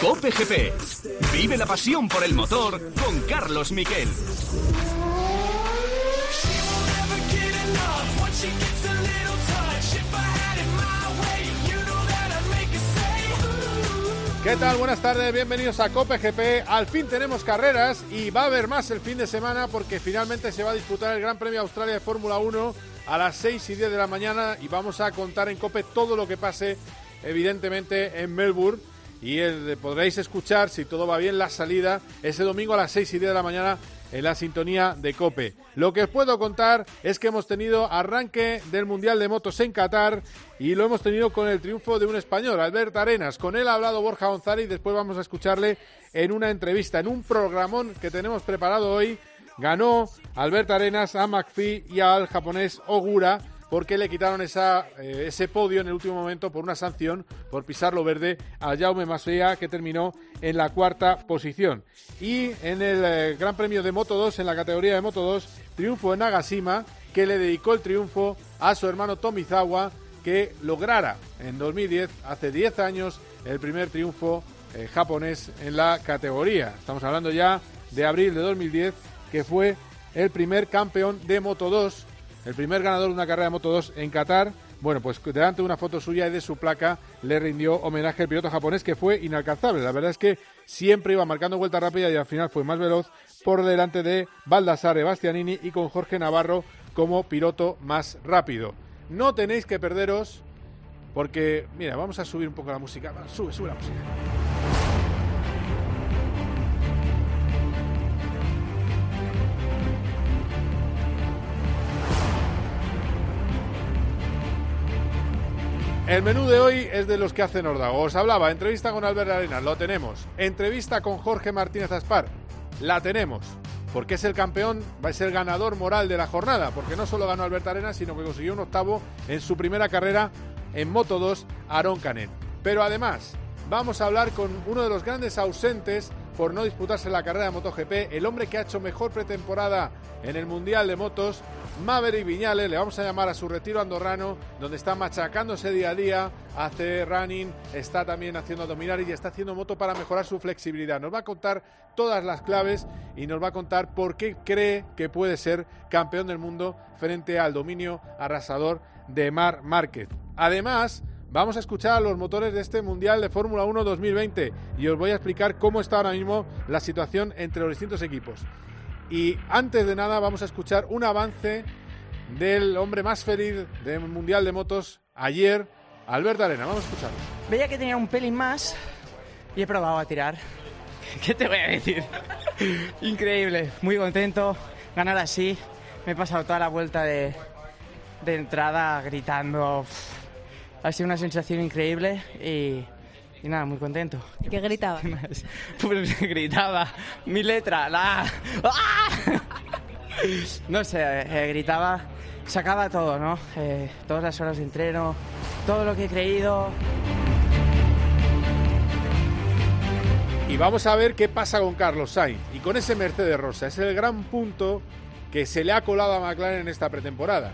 Cope GP. Vive la pasión por el motor con Carlos Miquel. ¿Qué tal? Buenas tardes, bienvenidos a Cope GP. Al fin tenemos carreras y va a haber más el fin de semana porque finalmente se va a disputar el Gran Premio Australia de Fórmula 1 a las 6 y 10 de la mañana y vamos a contar en Cope todo lo que pase, evidentemente, en Melbourne. Y podréis escuchar, si todo va bien, la salida ese domingo a las 6 y 10 de la mañana en la sintonía de Cope. Lo que os puedo contar es que hemos tenido arranque del Mundial de Motos en Qatar y lo hemos tenido con el triunfo de un español, Albert Arenas. Con él ha hablado Borja González y después vamos a escucharle en una entrevista, en un programón que tenemos preparado hoy. Ganó Albert Arenas a McPhee y al japonés Ogura porque le quitaron esa, eh, ese podio en el último momento por una sanción por pisarlo verde a Jaume Masea, que terminó en la cuarta posición. Y en el eh, Gran Premio de Moto 2, en la categoría de Moto 2, triunfo en Nagashima, que le dedicó el triunfo a su hermano Tomizawa, que lograra en 2010, hace 10 años, el primer triunfo eh, japonés en la categoría. Estamos hablando ya de abril de 2010, que fue el primer campeón de Moto 2 el primer ganador de una carrera de Moto 2 en Qatar. Bueno, pues delante de una foto suya y de su placa le rindió homenaje al piloto japonés que fue inalcanzable. La verdad es que siempre iba marcando vuelta rápida y al final fue más veloz por delante de Baldassare Bastianini y con Jorge Navarro como piloto más rápido. No tenéis que perderos porque, mira, vamos a subir un poco la música. Sube, sube la música. El menú de hoy es de los que hacen Ordago. Os hablaba, entrevista con Albert Arenas, lo tenemos. Entrevista con Jorge Martínez Aspar, la tenemos. Porque es el campeón, va a ser ganador moral de la jornada. Porque no solo ganó Albert Arenas, sino que consiguió un octavo en su primera carrera en Moto 2, Aaron Canet. Pero además, vamos a hablar con uno de los grandes ausentes por no disputarse la carrera de MotoGP, el hombre que ha hecho mejor pretemporada en el Mundial de Motos, Maverick Viñales, le vamos a llamar a su retiro andorrano, donde está machacándose día a día, hace running, está también haciendo abdominales y está haciendo moto para mejorar su flexibilidad. Nos va a contar todas las claves y nos va a contar por qué cree que puede ser campeón del mundo frente al dominio arrasador de Mar Márquez. Además, Vamos a escuchar los motores de este Mundial de Fórmula 1 2020 y os voy a explicar cómo está ahora mismo la situación entre los distintos equipos. Y antes de nada vamos a escuchar un avance del hombre más feliz del Mundial de Motos ayer, Albert Arena. Vamos a escucharlo. Veía que tenía un pelín más y he probado a tirar. ¿Qué te voy a decir? Increíble, muy contento. Ganar así. Me he pasado toda la vuelta de, de entrada gritando ha sido una sensación increíble y, nada, muy contento. ¿Y qué gritaba? Pues gritaba mi letra, la... ¡Ah! No sé, eh, gritaba, sacaba todo, ¿no? Eh, todas las horas de entreno, todo lo que he creído. Y vamos a ver qué pasa con Carlos Sainz y con ese Mercedes Rosa. Es el gran punto que se le ha colado a McLaren en esta pretemporada.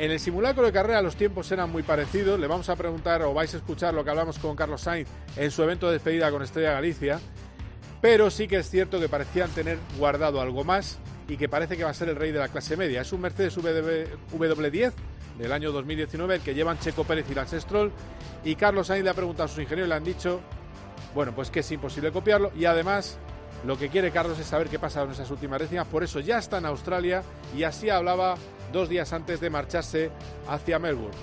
En el simulacro de carrera los tiempos eran muy parecidos. Le vamos a preguntar o vais a escuchar lo que hablamos con Carlos Sainz en su evento de despedida con Estrella Galicia. Pero sí que es cierto que parecían tener guardado algo más y que parece que va a ser el rey de la clase media. Es un Mercedes W10 del año 2019 el que llevan Checo Pérez y Lance Stroll. Y Carlos Sainz le ha preguntado a sus ingenieros y le han dicho, bueno, pues que es imposible copiarlo. Y además lo que quiere Carlos es saber qué pasa en esas últimas décimas. Por eso ya está en Australia y así hablaba dos días antes de marcharse hacia Melbourne.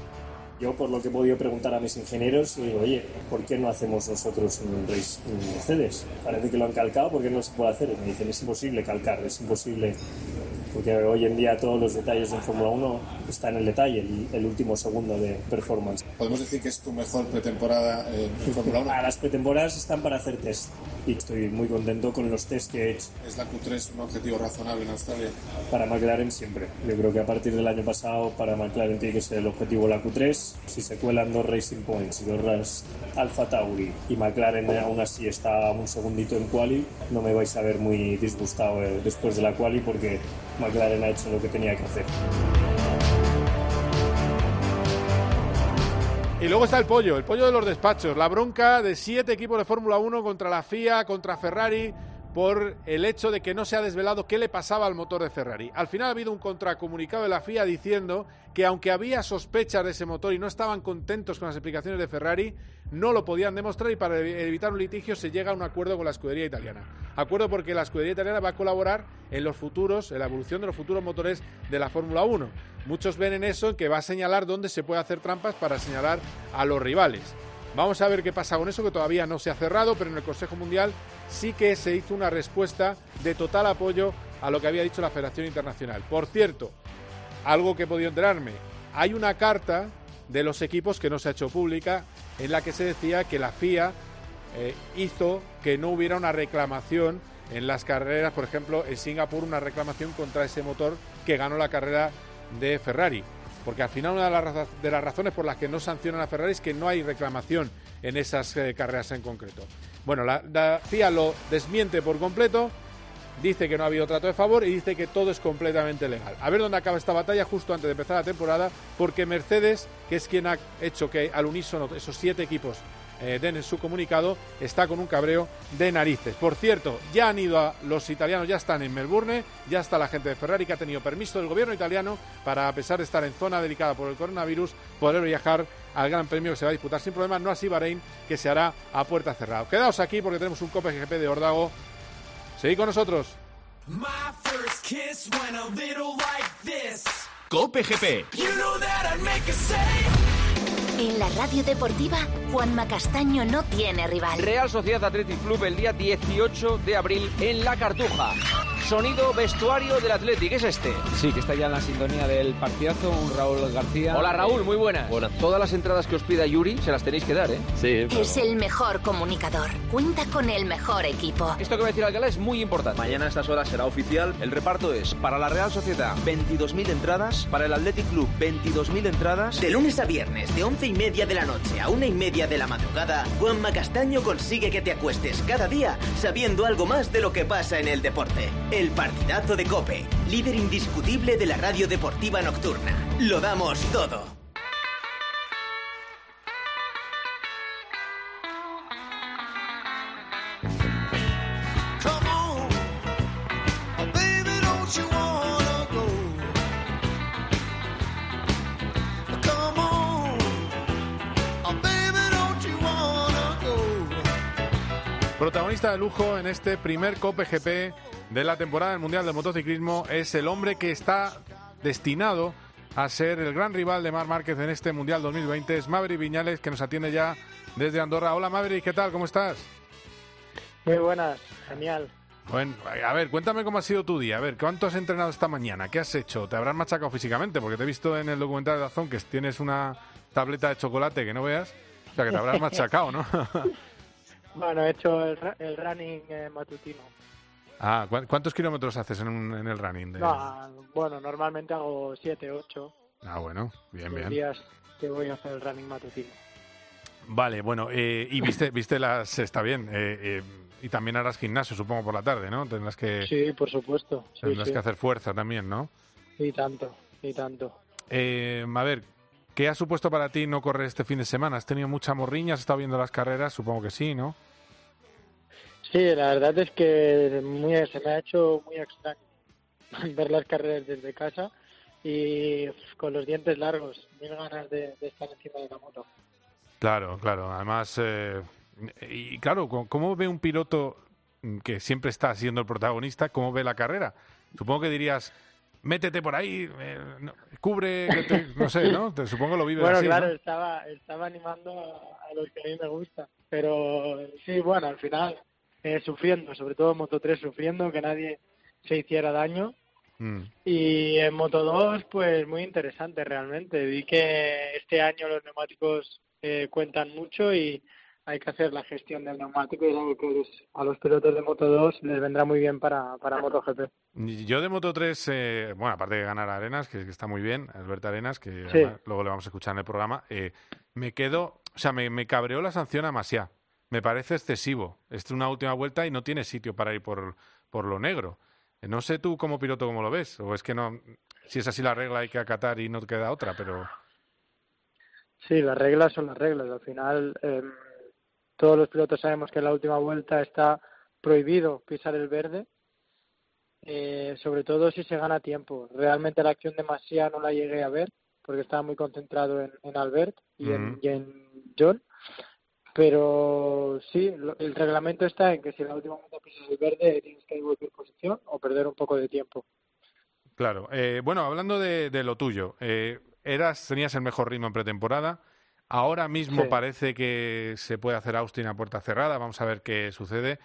Yo, por lo que he podido preguntar a mis ingenieros, digo, oye, ¿por qué no hacemos nosotros un race Mercedes? Parece que lo han calcado, ¿por qué no se puede hacer? me dicen, es imposible calcar, es imposible porque hoy en día todos los detalles en Fórmula 1 están en el detalle, el, último segundo de performance. ¿Podemos decir que es tu mejor pretemporada en Fórmula 1? las pretemporadas están para hacer test y estoy muy contento con los test que he hecho. ¿Es la Q3 un objetivo razonable en Australia? Para McLaren siempre. Yo creo que a partir del año pasado para McLaren tiene que ser el objetivo la Q3. Si se cuelan dos Racing Points y dos Alfa Tauri y McLaren aún así está un segundito en quali, no me vais a ver muy disgustado eh, después de la quali porque McLaren ha hecho lo que tenía que hacer. Y luego está el pollo, el pollo de los despachos, la bronca de siete equipos de Fórmula 1 contra la FIA, contra Ferrari, por el hecho de que no se ha desvelado qué le pasaba al motor de Ferrari. Al final ha habido un contracomunicado de la FIA diciendo que aunque había sospechas de ese motor y no estaban contentos con las explicaciones de Ferrari, no lo podían demostrar y para evitar un litigio se llega a un acuerdo con la escudería italiana. Acuerdo porque la escudería italiana va a colaborar en los futuros, en la evolución de los futuros motores de la Fórmula 1. Muchos ven en eso que va a señalar dónde se puede hacer trampas para señalar a los rivales. Vamos a ver qué pasa con eso, que todavía no se ha cerrado, pero en el Consejo Mundial sí que se hizo una respuesta de total apoyo a lo que había dicho la Federación Internacional. Por cierto, algo que he podido enterarme, hay una carta de los equipos que no se ha hecho pública en la que se decía que la FIA eh, hizo que no hubiera una reclamación en las carreras, por ejemplo, en Singapur, una reclamación contra ese motor que ganó la carrera de Ferrari. Porque al final una de las, razones por las que no sancionan a Ferrari es que no hay reclamación en esas eh, carreras en concreto. Bueno, la, FIA lo desmiente por completo, dice que no ha habido trato de favor y dice que todo es completamente legal. A ver dónde acaba esta batalla justo antes de empezar la temporada, porque Mercedes, que es quien ha hecho que al unísono esos siete equipos eh, den en su comunicado, está con un cabreo de narices. Por cierto, ya han ido a, los italianos, ya están en Melbourne, ya está la gente de Ferrari que ha tenido permiso del gobierno italiano para, a pesar de estar en zona delicada por el coronavirus, poder viajar al Gran Premio que se va a disputar sin problema, no así Bahrein, que se hará a puerta cerrada. Quedaos aquí porque tenemos un Cope GP de Ordago. Seguid con nosotros. Cope GP. En la radio deportiva, Juanma Castaño no tiene rival. Real Sociedad Athletic Club el día 18 de abril en La Cartuja. Sonido vestuario del Athletic, ¿es este? Sí, que está ya en la sintonía del partidazo, un Raúl García. Hola Raúl, muy buenas. Buenas. Todas las entradas que os pida Yuri se las tenéis que dar, ¿eh? Sí. Es el mejor comunicador. Cuenta con el mejor equipo. Esto que va a decir Alcalá es muy importante. Mañana a estas horas será oficial. El reparto es para la Real Sociedad 22.000 entradas, para el Athletic Club 22.000 entradas. De lunes a viernes, de 11 y media de la noche a una y media de la madrugada, Juanma Castaño consigue que te acuestes cada día sabiendo algo más de lo que pasa en el deporte. El partidazo de Cope, líder indiscutible de la radio deportiva nocturna. Lo damos todo. Protagonista de lujo en este primer Cope GP de la temporada del Mundial de Motociclismo es el hombre que está destinado a ser el gran rival de Mar Márquez en este Mundial 2020. Es Maverick Viñales, que nos atiende ya desde Andorra. Hola Maverick, ¿qué tal? ¿Cómo estás? Muy buenas, genial. Bueno, a ver, cuéntame cómo ha sido tu día. A ver, ¿cuánto has entrenado esta mañana? ¿Qué has hecho? ¿Te habrás machacado físicamente? Porque te he visto en el documental de Dazón que tienes una tableta de chocolate que no veas. O sea, que te habrás machacado, ¿no? bueno, he hecho el, running eh, matutino. Ah, ¿cuántos kilómetros haces en, el running? bueno, normalmente hago 7, 8. Ah, bueno, bien, bien. días que voy a hacer el running matutino. Vale, bueno, eh, y viste, viste las, está bien, eh, eh, y también harás gimnasio, supongo, por la tarde, ¿no? Tendrás que... Sí, por supuesto. tendrás que hacer fuerza también, ¿no? Y tanto, y tanto. a ver, ¿qué ha supuesto para ti no correr este fin de semana? ¿Has tenido mucha morriña? ¿Has estado viendo las carreras? Supongo que sí, ¿no? Sí, la verdad es que muy, se me ha hecho muy extraño ver las carreras desde casa y con los dientes largos, mil ganas de, estar encima de la moto. Claro, claro. Además, eh, y claro, ¿cómo ve un piloto que siempre está siendo el protagonista, cómo ve la carrera? Supongo que dirías, métete por ahí, eh, cubre, no sé, ¿no? Te, supongo que lo vive bueno, así, claro, estaba, estaba animando a, a, los que a mí me gusta, pero sí, bueno, al final eh, sufriendo, sobre todo en Moto 3 sufriendo, que nadie se hiciera daño. Mm. Y en Moto 2, pues muy interesante realmente. Vi que este año los neumáticos eh, cuentan mucho y hay que hacer la gestión del neumático y algo que a los pilotos de Moto 2 les vendrá muy bien para, para MotoGP. Yo de Moto 3, eh, bueno, aparte de ganar a Arenas, que, está muy bien, Alberto Arenas, que luego le vamos a escuchar en el programa, me quedo, o sea, me, me cabreó la sanción a Masia me parece excesivo. Es una última vuelta y no tiene sitio para ir por, por lo negro. Eh, no sé tú como piloto cómo lo ves, o es que no, si es así la regla hay que acatar y no queda otra, pero... Sí, las reglas son las reglas. Al final, em, todos los pilotos sabemos que en la última vuelta está prohibido pisar el verde, eh, sobre todo si se gana tiempo. Realmente la acción de Masia no la llegué a ver porque estaba muy concentrado en, en Albert y, en, y en John. Pero sí, el reglamento está en que si en la última vuelta pisas el verde tienes que devolver posición o perder un poco de tiempo. Claro. Eh, bueno, hablando de, de lo tuyo, eh, eras, tenías el mejor ritmo en pretemporada. Ahora mismo Sí. parece que se puede hacer Austin a puerta cerrada. Vamos a ver qué sucede.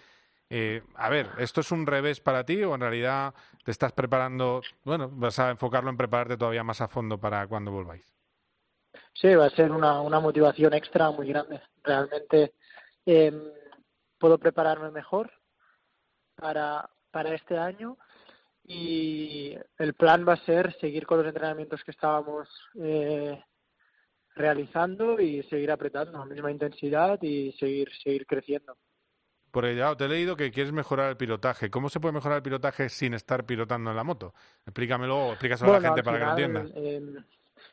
Eh, a ver, ¿esto es un revés para ti o en realidad te estás preparando? Bueno, vas a enfocarlo en prepararte todavía más a fondo para cuando volváis. Sí, va a ser una, una motivación extra muy grande. Realmente eh, puedo prepararme mejor para, para este año y el plan va a ser seguir con los entrenamientos que estábamos eh, realizando y seguir apretando a la misma intensidad y seguir, seguir creciendo. Porque ya te he leído que quieres mejorar el pilotaje. ¿Cómo se puede mejorar el pilotaje sin estar pilotando en la moto? Explícamelo o explícaselo a la gente para que lo entienda. eh,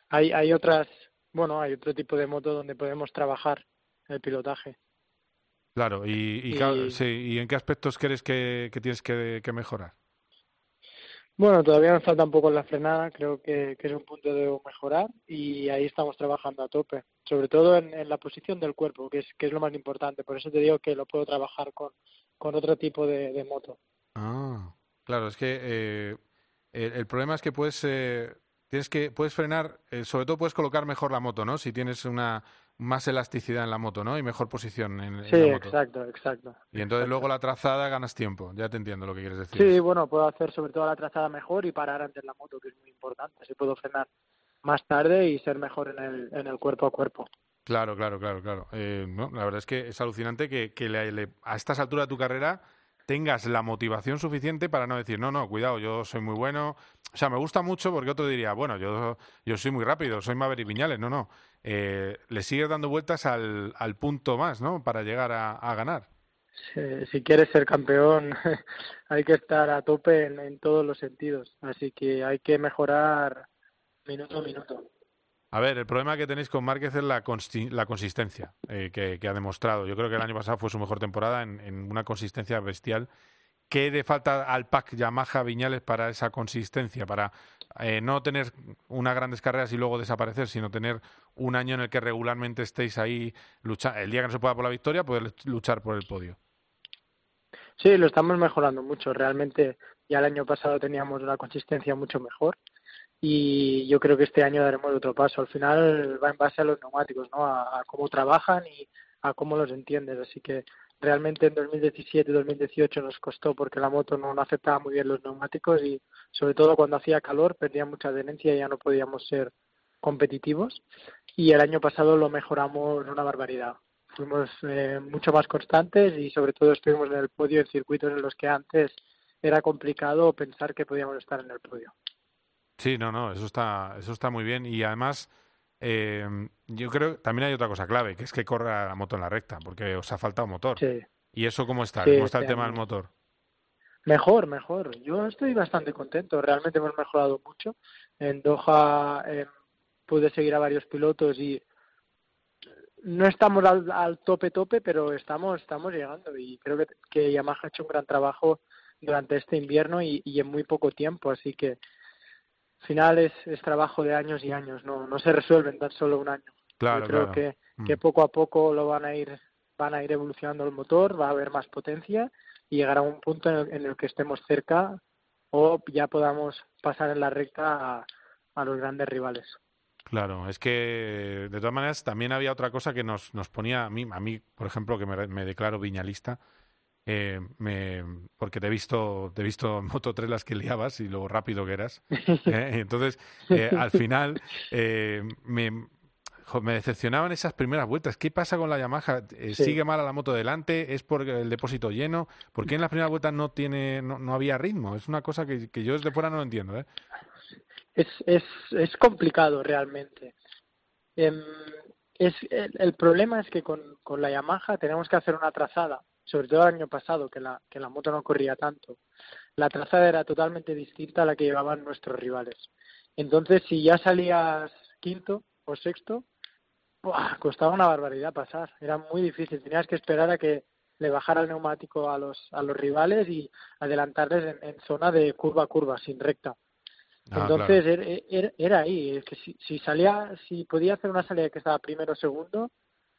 hay, hay otras, bueno, hay otro tipo de moto donde podemos trabajar el pilotaje. Claro, y, y, y- claro, sí, ¿y en qué aspectos crees que, que tienes que, que mejorar? Bueno, todavía nos falta un poco la frenada, creo que, que es un punto de mejorar y ahí estamos trabajando a tope, sobre todo en, en la posición del cuerpo, que es, que es lo más importante. Por eso te digo que lo puedo trabajar con, con otro tipo de, de moto. Ah, claro, es que eh, el, el problema es que puedes, eh, tienes que puedes frenar, eh, sobre todo puedes colocar mejor la moto, ¿no? Si tienes una más elasticidad en la moto, ¿no? Y mejor posición en, en Sí, la moto. exacto, exacto. Y entonces luego la trazada ganas tiempo. Ya te entiendo lo que quieres decir. Sí, bueno, puedo hacer sobre todo la trazada mejor y parar antes la moto, que es muy importante. Así puedo frenar más tarde y ser mejor en el, en el cuerpo a cuerpo. Claro, claro, claro, claro. Eh, no, la verdad es que es alucinante que, que le- le- a estas alturas de tu carrera tengas la motivación suficiente para no decir, no, no, cuidado, yo soy muy bueno. O sea, me gusta mucho porque otro diría, bueno, yo, yo soy muy rápido, soy Maverick Viñales. No, no. Eh, le sigues dando vueltas al, al punto más, ¿no? Para llegar a, a ganar. Si, quieres ser campeón, hay que estar a tope en, en todos los sentidos. Así que hay que mejorar minuto a minuto. A ver, el problema que tenéis con Márquez es la, la consistencia eh, que, que ha demostrado. Yo creo que el año pasado fue su mejor temporada en, en una consistencia bestial. ¿Qué le falta al pack Yamaha Viñales para esa consistencia? Para eh, no tener unas grandes carreras y luego desaparecer, sino tener un año en el que regularmente estéis ahí luchando. El día que no se pueda por la victoria, poder luchar por el podio. Sí, lo estamos mejorando mucho. Realmente ya el año pasado teníamos una consistencia mucho mejor y yo creo que este año daremos otro paso. Al final va en base a los neumáticos, ¿no? A, cómo trabajan y a cómo los entiendes. Así que realmente en 2017 2018 nos costó porque la moto no, no aceptaba muy bien los neumáticos y sobre todo cuando hacía calor perdía mucha adherencia y ya no podíamos ser competitivos. Y el año pasado lo mejoramos una barbaridad fuimos eh, mucho más constantes y sobre todo estuvimos en el podio en circuitos en los que antes era complicado pensar que podíamos estar en el podio. Sí, no, no, eso está, eso está muy bien. Y además, eh, yo creo que también hay otra cosa clave, que es que corra la moto en la recta, porque os ha faltado motor. Sí. ¿Y eso cómo está? Sí, ¿Cómo está el tema del motor? Mejor, mejor. Yo estoy bastante contento. Realmente hemos mejorado mucho. En Doha eh, pude seguir a varios pilotos y no estamos al, al tope tope, pero estamos estamos llegando y creo que, que Yamaha ha hecho un gran trabajo durante este invierno y, y en muy poco tiempo, así que final es, es trabajo de años y años, no no se resuelve en tan solo un año. Claro, Yo creo claro. que, Mm. que poco a poco lo van a ir van a ir evolucionando el motor, va a haber más potencia y llegará a un punto en el, en el que estemos cerca o ya podamos pasar en la recta a, a los grandes rivales. Claro, es que de todas maneras también había otra cosa que nos, nos ponía a mí, a mí, por ejemplo, que me, me declaro viñalista, eh, me, porque te he visto, te he visto en Moto 3 las que liabas y lo rápido que eras. ¿eh? Entonces, eh, al final, eh, me, decepcionaban esas primeras vueltas. ¿Qué pasa con la Yamaha? Eh, Sí. ¿Sigue mal a la moto delante? ¿Es por el depósito lleno? ¿Por qué en las primeras vueltas no tiene, no, no había ritmo? Es una cosa que, que yo desde fuera no lo entiendo, ¿eh? es, es, es complicado realmente. Em, es, el, el problema es que con, con la Yamaha tenemos que hacer una trazada, sobre todo el año pasado, que la, que la moto no corría tanto. La trazada era totalmente distinta a la que llevaban nuestros rivales. Entonces, si ya salías quinto o sexto, costaba una barbaridad pasar, era muy difícil, tenías que esperar a que le bajara el neumático a los, a los rivales y adelantarles en, zona de curva a curva, sin recta. Ah, Entonces er, er, era, ahí, es que si, si salía, si podía hacer una salida que estaba primero o segundo,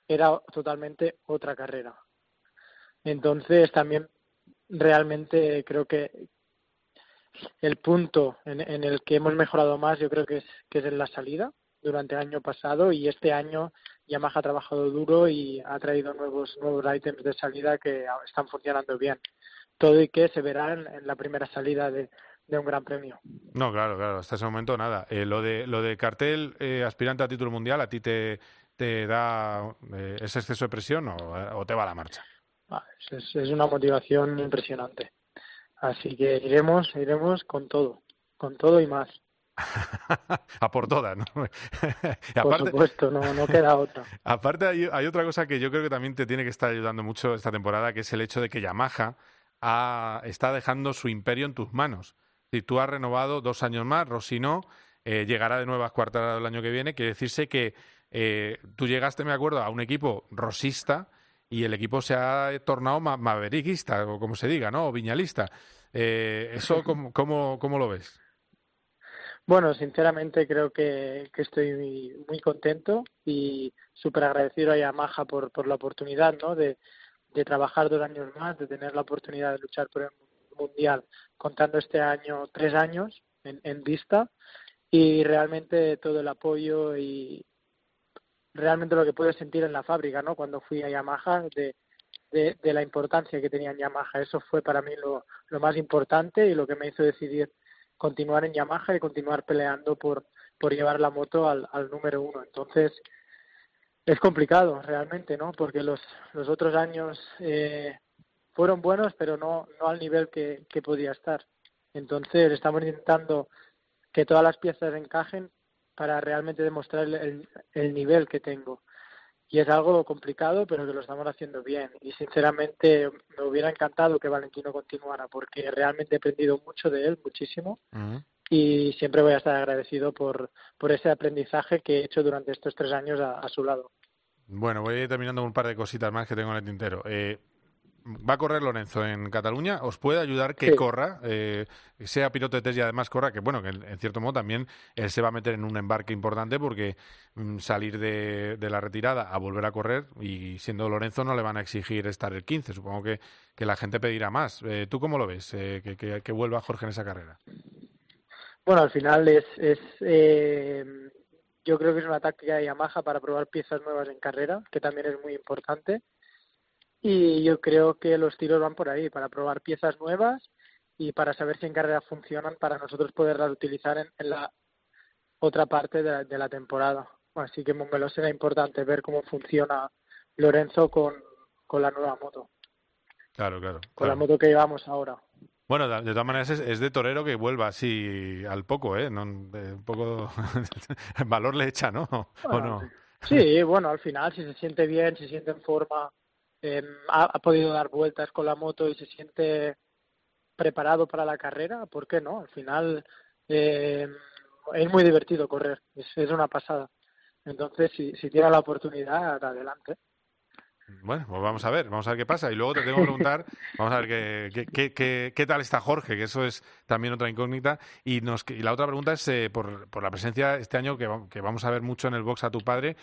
era totalmente otra carrera. Entonces también realmente creo que el punto en, el que hemos mejorado más yo creo que es que es en la salida durante el año pasado y este año Yamaha ha trabajado duro y ha traído nuevos nuevos ítems de salida que están funcionando bien. Todo y que se verá en, la primera salida de, un gran premio. No, claro, claro, hasta ese momento nada. Eh, lo de lo de cartel eh, aspirante a título mundial, ¿a ti te, te da eh, ese exceso de presión o, te va la marcha? Es, es una motivación impresionante. Así que iremos, iremos con todo, con todo y más. a por todas, ¿no? por supuesto, no, no queda otra. aparte hay, hay, otra cosa que yo creo que también te tiene que estar ayudando mucho esta temporada, que es el hecho de que Yamaha ha, está dejando su imperio en tus manos. Si tú has renovado dos años más, Rossi no, eh, llegará de nuevas cuartas el año que viene, quiere decirse que eh, tú llegaste, me acuerdo, a un equipo rosista y el equipo se ha tornado ma maverickista, o como se diga, ¿no? O viñalista. Eh, ¿Eso cómo, cómo, cómo lo ves? Bueno, sinceramente creo que, que estoy muy, contento y súper agradecido a Yamaha por, por la oportunidad ¿no? de, de trabajar dos años más, de tener la oportunidad de luchar por el Mundial, contando este año tres años en, en vista y realmente todo el apoyo y realmente lo que puedo sentir en la fábrica, ¿no? Cuando fui a Yamaha, de, de, de la importancia que tenía en Yamaha. Eso fue para mí lo, lo más importante y lo que me hizo decidir continuar en Yamaha y continuar peleando por, por llevar la moto al, al número uno. Entonces, es complicado realmente, ¿no? Porque los, los otros años eh, fueron buenos, pero no, no al nivel que, que podía estar. Entonces, estamos intentando que todas las piezas encajen para realmente demostrar el, el nivel que tengo y es algo complicado, pero que lo estamos haciendo bien. Y sinceramente me hubiera encantado que Valentino continuara, porque realmente he aprendido mucho de él, muchísimo. Y siempre voy a estar agradecido por, por ese aprendizaje que he hecho durante estos tres años a, su lado. Bueno, voy a ir terminando un par de cositas más que tengo en el tintero. Eh, va a correr Lorenzo en Cataluña, os puede ayudar que corra, eh, sea piloto de test y además corra, que bueno, que en cierto modo también él se va a meter en un embarque importante porque mm, salir de, la retirada a volver a correr y siendo Lorenzo no le van a exigir estar el 15, supongo que, que la gente pedirá más. Eh, ¿Tú cómo lo ves, eh, que, que, vuelva Jorge en esa carrera? Bueno, al final es, es yo creo que es una táctica de Yamaha para probar piezas nuevas en carrera, que también es muy importante y yo creo que los tiros van por ahí, para probar piezas nuevas y para saber si en carrera funcionan para nosotros poderlas utilizar en, la otra parte de la, temporada. Así que Montmeló será importante ver cómo funciona Lorenzo con, con la nueva moto. Claro, claro. Con la moto que llevamos ahora. Bueno, de, todas maneras es, de torero que vuelva así al poco, ¿eh? No, un poco valor le echa, ¿no? ¿O no? Sí, bueno, al final si se siente bien, si se siente en forma, Em, ha, podido dar vueltas con la moto y se siente preparado para la carrera, ¿por qué no? Al final eh, es muy divertido correr, es, es una pasada. Entonces, si, si tiene la oportunidad, adelante. Bueno, pues vamos a ver, vamos a ver qué pasa. Y luego te tengo que preguntar, vamos a ver qué, qué, qué, qué, tal está Jorge, que eso es también otra incógnita. Y, nos, y la otra pregunta es eh, por, por, la presencia este año que, que, vamos a ver mucho en el box a tu padre.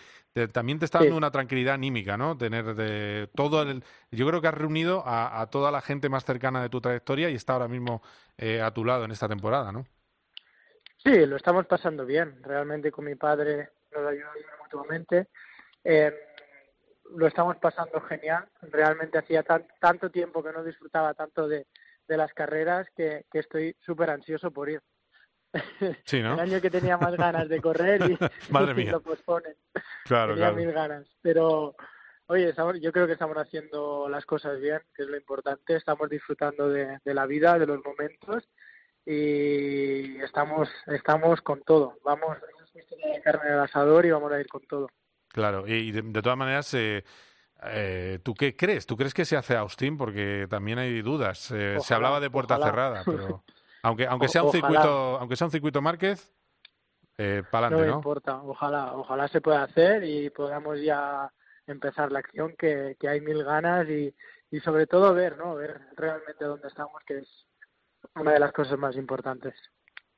también te está dando una tranquilidad anímica, ¿no? Tener de todo el. Yo creo que has reunido a, a toda la gente más cercana de tu trayectoria y está ahora mismo eh, a tu lado en esta temporada, ¿no? Sí, lo estamos pasando bien. Realmente con mi padre nos ayudamos mutuamente. Eh, lo estamos pasando genial. Realmente hacía tanto tiempo que no disfrutaba tanto de, de las carreras que, que estoy súper ansioso por ir. Sí, ¿no? El año que tenía más ganas de correr y, lo posponen. Claro, tenía mil ganas. Pero, oye, yo creo que estamos haciendo las cosas bien, que es lo importante. Estamos disfrutando de, de la vida, de los momentos y estamos, estamos con todo. Vamos, a carne del asador y vamos a ir con todo. Claro, y de, todas maneras, eh, eh, ¿tú qué crees? ¿Tú crees que se hace Austin? Porque también hay dudas. Eh, se hablaba de puerta cerrada, pero aunque aunque sea un circuito, aunque sea un circuito Márquez, eh, para adelante, no me importa, ojalá, ojalá se pueda hacer y podamos ya empezar la acción que, que hay mil ganas y, y sobre todo ver, ¿no? Ver realmente dónde estamos, que es una de las cosas más importantes.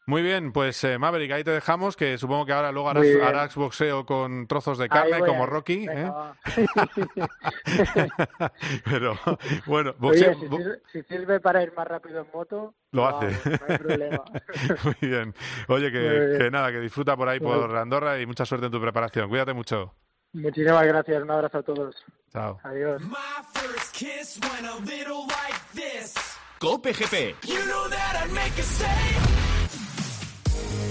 Muy bien, pues eh, Maverick, ahí te dejamos, que supongo que ahora luego harás, boxeo con trozos de carne como Rocky. ¿eh? Pero bueno, boxeo... si, sirve, para ir más rápido en moto, lo hace. No hay problema. Muy bien. Oye, que, nada, que disfruta por ahí por Andorra y mucha suerte en tu preparación. Cuídate mucho. Muchísimas gracias, un abrazo a todos. Chao. Adiós. Cope GP.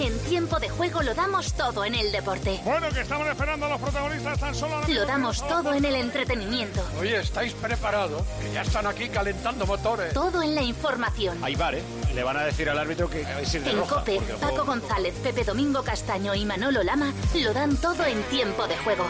En tiempo de juego lo damos todo en el deporte. Bueno, que estamos esperando a los protagonistas tan solo. Lo damos todo en el entretenimiento. Oye, ¿estáis preparados? Que ya están aquí calentando motores. Todo en la información. Ahí vale. Le van a decir al árbitro que es En Cope, Paco González, Pepe Domingo Castaño y Manolo Lama lo dan todo en tiempo de juego.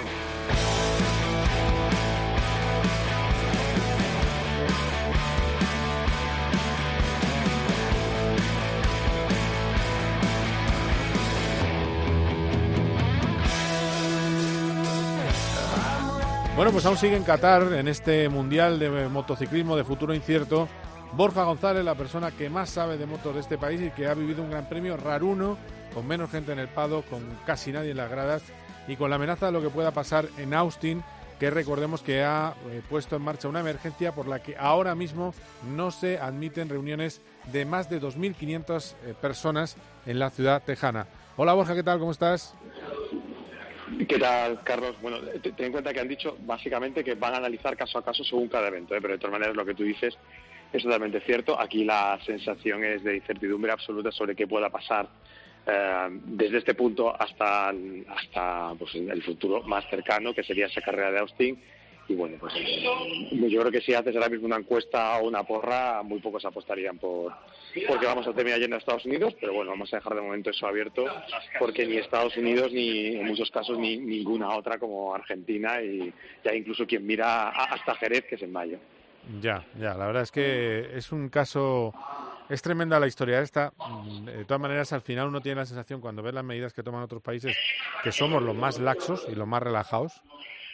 Bueno, pues aún sigue en Qatar, en este Mundial de Motociclismo de futuro incierto. Borja González, la persona que más sabe de motos de este país y que ha vivido un gran premio raruno, con menos gente en el pado, con casi nadie en las gradas y con la amenaza de lo que pueda pasar en Austin, que recordemos que ha eh, puesto en marcha una emergencia por la que ahora mismo no se admiten reuniones de más de 2.500 eh, personas en la ciudad tejana. Hola Borja, ¿qué tal? ¿Cómo estás? ¿Qué tal, Carlos? Bueno, ten en cuenta que han dicho básicamente que van a analizar caso a caso según cada evento, ¿eh? pero de todas maneras lo que tú dices es totalmente cierto. Aquí la sensación es de incertidumbre absoluta sobre qué pueda pasar eh, desde este punto hasta, hasta pues, el futuro más cercano, que sería esa carrera de Austin y bueno, pues yo creo que si haces ahora mismo una encuesta o una porra, muy pocos apostarían por porque vamos a terminar yendo a Estados Unidos, pero bueno, vamos a dejar de momento eso abierto porque ni Estados Unidos ni en muchos casos ni ninguna otra como Argentina y ya incluso quien mira hasta Jerez que es en mayo. Ya, ya, la verdad es que es un caso es tremenda la historia esta. De todas maneras, al final uno tiene la sensación, cuando ve las medidas que toman otros países, que somos los más laxos y los más relajados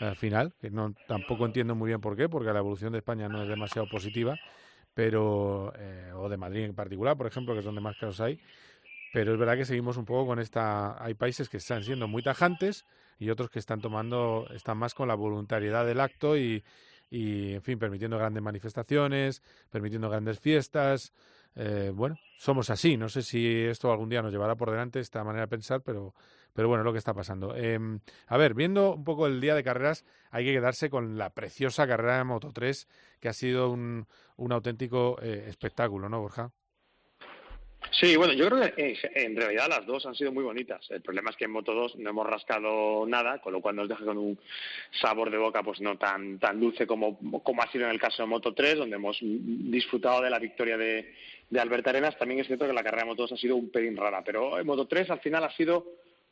al final, que no tampoco entiendo muy bien por qué, porque la evolución de España no es demasiado positiva, pero eh, o de Madrid en particular, por ejemplo, que es donde más casos hay, pero es verdad que seguimos un poco con esta hay países que están siendo muy tajantes y otros que están tomando están más con la voluntariedad del acto y y en fin, permitiendo grandes manifestaciones, permitiendo grandes fiestas. Eh, bueno, somos así. No sé si esto algún día nos llevará por delante esta manera de pensar, pero pero bueno, es lo que está pasando. Em, a ver, viendo un poco el día de carreras, hay que quedarse con la preciosa carrera de Moto 3, que ha sido un, un auténtico eh, espectáculo, ¿no, Borja? Sí, bueno, yo creo que en realidad las dos han sido muy bonitas. El problema es que en Moto 2 no hemos rascado nada, con lo cual nos deja con un sabor de boca pues no tan tan dulce como, como ha sido en el caso de Moto 3, donde hemos disfrutado de la victoria de, de Alberto Arenas. También es cierto que la carrera de Moto 2 ha sido un pelín rara, pero en Moto 3 al final ha sido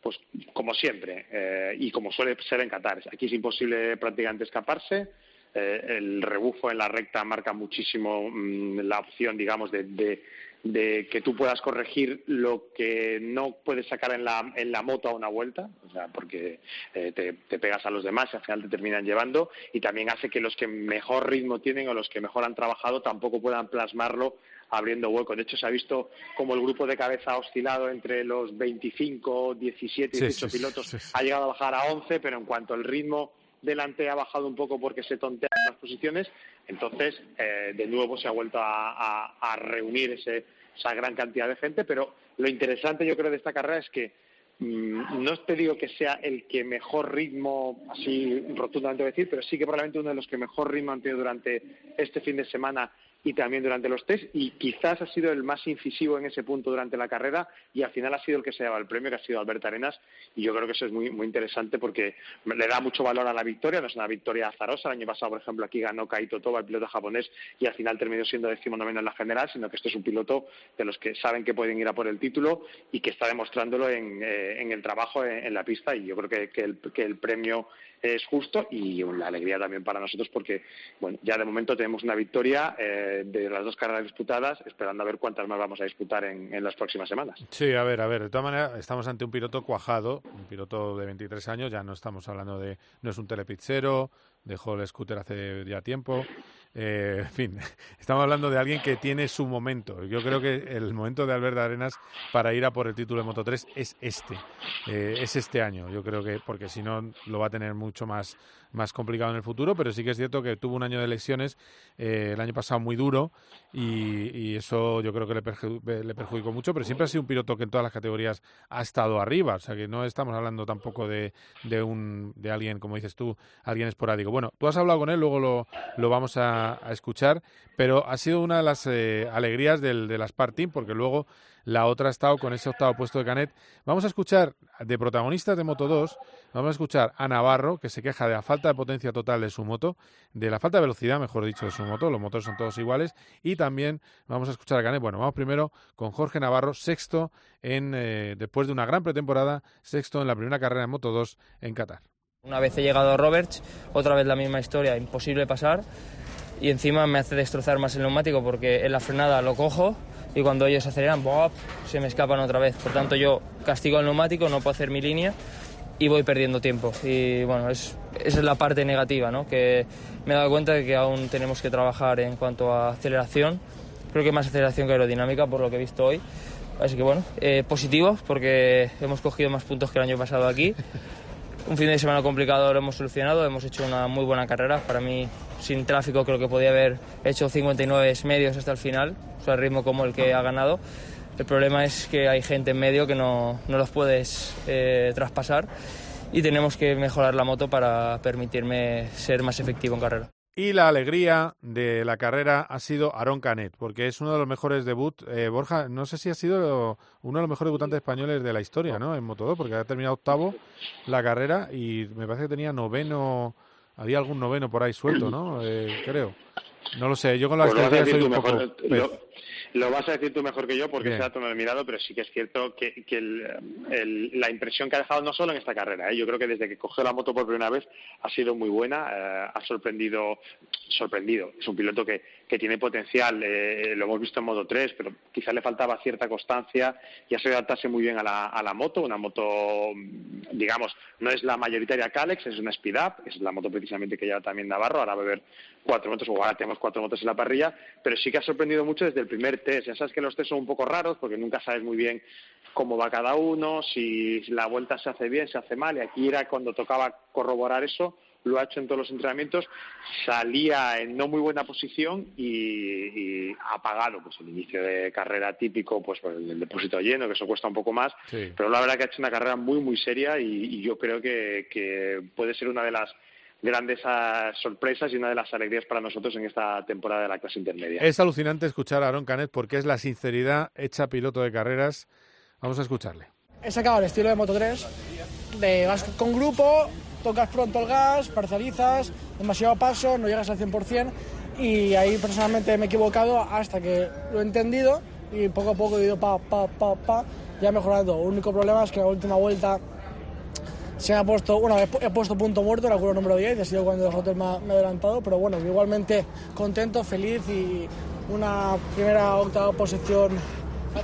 pues como siempre eh, y como suele ser en Qatar. Aquí es imposible prácticamente escaparse. Eh, el rebufo en la recta marca muchísimo mm, la opción, digamos, de, de, que tú puedas corregir lo que no puedes sacar en la, en la moto a una vuelta, o sea, porque eh, te, te, pegas a los demás y al final te terminan llevando, y también hace que los que mejor ritmo tienen o los que mejor han trabajado tampoco puedan plasmarlo abriendo huecos. De hecho, se ha visto como el grupo de cabeza ha oscilado entre los 25, 17, 18 pilotos. Ha llegado a bajar a 11, pero en cuanto al ritmo delante ha bajado un poco porque se tontean las posiciones, entonces eh, de nuevo se ha vuelto a, reunir esa gran cantidad de gente, pero lo interesante yo creo de esta carrera es que mm, no te digo que sea el que mejor ritmo, así rotundamente decir, pero sí que probablemente uno de los que mejor ritmo han tenido durante este fin de semana y también durante los test y quizás ha sido el más incisivo en ese punto durante la carrera y al final ha sido el que se lleva el premio, que ha sido Alberto Arenas y yo creo que eso es muy, muy interesante porque le da mucho valor a la victoria, no es una victoria azarosa, el año pasado por ejemplo aquí ganó Kaito Toba, el piloto japonés y al final terminó siendo noveno en la general, sino que este es un piloto de los que saben que pueden ir a por el título y que está demostrándolo en, eh, el trabajo en, la pista y yo creo que, el, que el premio es justo y la alegría también para nosotros porque, bueno, ya de momento tenemos una victoria eh, de las dos carreras disputadas, esperando a ver cuántas más vamos a disputar en, las próximas semanas. Sí, a ver, a ver, de todas maneras estamos ante un piloto cuajado, un piloto de 23 años, ya no estamos hablando de, no es un telepizzero, dejó el scooter hace ya tiempo. Eh, en fin, estamos hablando de alguien que tiene su momento. Yo creo que el momento de Albert Arenas para ir a por el título de Moto 3 es este, eh, es este año. Yo creo que, porque si no, lo va a tener mucho más, más complicado en el futuro, pero sí que es cierto que tuvo un año de lesiones eh, el año pasado muy duro y, eso yo creo que le, le, perjudicó mucho, pero siempre ha sido un piloto que en todas las categorías ha estado arriba, o sea que no estamos hablando tampoco de, de, un, de alguien, como dices tú, alguien esporádico. Bueno, tú has hablado con él, luego lo, lo vamos a, escuchar, pero ha sido una de las eh, alegrías del, de las Team, porque luego la otra ha estado con ese octavo puesto de Canet. Vamos a escuchar de protagonistas de Moto 2, vamos a escuchar a Navarro, que se queja de la falta de potencia total de su moto, de la falta de velocidad, mejor dicho, de su moto, los motores son todos iguales, y también vamos a escuchar a Canet. Bueno, vamos primero con Jorge Navarro, sexto en, eh, después de una gran pretemporada, sexto en la primera carrera de Moto 2 en Qatar. Una vez he llegado a Roberts, otra vez la misma historia, imposible pasar y encima me hace destrozar más el neumático porque en la frenada lo cojo y cuando ellos aceleran, ¡bop! se me escapan otra vez. Por tanto, yo castigo el neumático, no puedo hacer mi línea y voy perdiendo tiempo. Y bueno, es, esa es la parte negativa, ¿no? que me he dado cuenta de que aún tenemos que trabajar en cuanto a aceleración. Creo que más aceleración que aerodinámica, por lo que he visto hoy. Así que bueno, eh, porque hemos cogido más puntos que el año pasado aquí. Un fin de semana complicado lo hemos solucionado, hemos hecho una muy buena carrera. Para mí sin tráfico creo que podía haber hecho 59 medios hasta el final, o sea, ritmo como el que ha ganado. El problema es que hay gente en medio que no, no los puedes eh, traspasar y tenemos que mejorar la moto para permitirme ser más efectivo en carrera. Y la alegría de la carrera ha sido Aaron Canet, porque es uno de los mejores debuts. Eh, Borja, no sé si ha sido uno de los mejores debutantes españoles de la historia, ¿no? En Moto2, porque ha terminado octavo la carrera y me parece que tenía noveno había algún noveno por ahí suelto, ¿no? Eh, creo. No lo sé, yo con la pues soy un poco... Lo, vas a decir tú mejor que yo porque se dato no lo he mirado, pero sí que es cierto que, la impresión que ha dejado no solo en esta carrera, ¿eh? yo creo que desde que cogió la moto por primera vez ha sido muy buena, eh, ha sorprendido, sorprendido. Es un piloto que, que tiene potencial, eh, lo hemos visto en modo 3, pero quizá le faltaba cierta constancia y ha sabido adaptarse muy bien a la, a la moto, una moto, digamos, no es la mayoritaria Calex, es una Speed Up, es la moto precisamente que lleva también Navarro, ahora va a ver cuatro motos, o ahora tenemos cuatro motos en la parrilla, pero sí que ha sorprendido mucho desde el primer test. Ya sabes que los test son un poco raros porque nunca sabes muy bien cómo va cada uno, si la vuelta se hace bien, se hace mal, y aquí era cuando tocaba corroborar eso, lo ha hecho en todos los entrenamientos, salía en no muy buena posición y, ha pagado pues el inicio de carrera típico, pues el depósito lleno, que eso cuesta un poco más, pero la verdad que ha hecho una carrera muy muy seria y, yo creo que, puede ser una de las grandes ah, sorpresas y una de las alegrías para nosotros en esta temporada de la clase intermedia. Es alucinante escuchar a Aaron Canet porque es la sinceridad hecha piloto de carreras. Vamos a escucharle. He sacado el estilo de Moto 3, de vas con grupo, tocas pronto el gas, parcializas, demasiado paso, no llegas al 100% y ahí personalmente me he equivocado hasta que lo he entendido y poco a poco he ido pa, pa, pa, pa, ya mejorando. El único problema es que la última vuelta se me ha puesto, bueno, he, puesto punto muerto, el acuerdo número 10, ha sido cuando el hotel me, ha, me ha adelantado, pero bueno, igualmente contento, feliz y una primera octava posición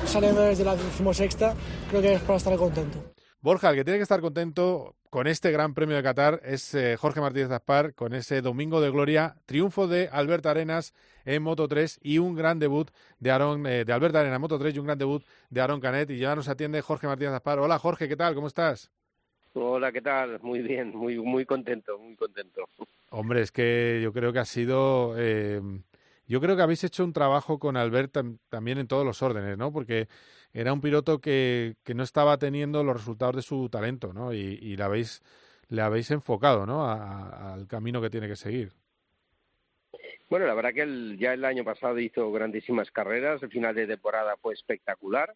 saliendo desde la decimosexta, creo que es para estar contento. Borja, el que tiene que estar contento con este Gran Premio de Qatar es eh, Jorge Martínez Aspar con ese Domingo de Gloria, triunfo de Albert Arenas en Moto 3 y un gran debut de Aaron, eh, de Albert Arenas en Moto 3 y un gran debut de Aaron Canet y ya nos atiende Jorge Martínez Aspar. Hola Jorge, ¿qué tal? ¿Cómo estás? Hola, ¿qué tal? Muy bien, muy muy contento, muy contento. Hombre, es que yo creo que ha sido eh, yo creo que habéis hecho un trabajo con Albert también en todos los órdenes, ¿no? Porque era un piloto que, que no estaba teniendo los resultados de su talento, ¿no? Y, y le, habéis, le habéis enfocado, ¿no? al camino que tiene que seguir. Bueno, la verdad que ya el año pasado hizo grandísimas carreras, el final de temporada fue espectacular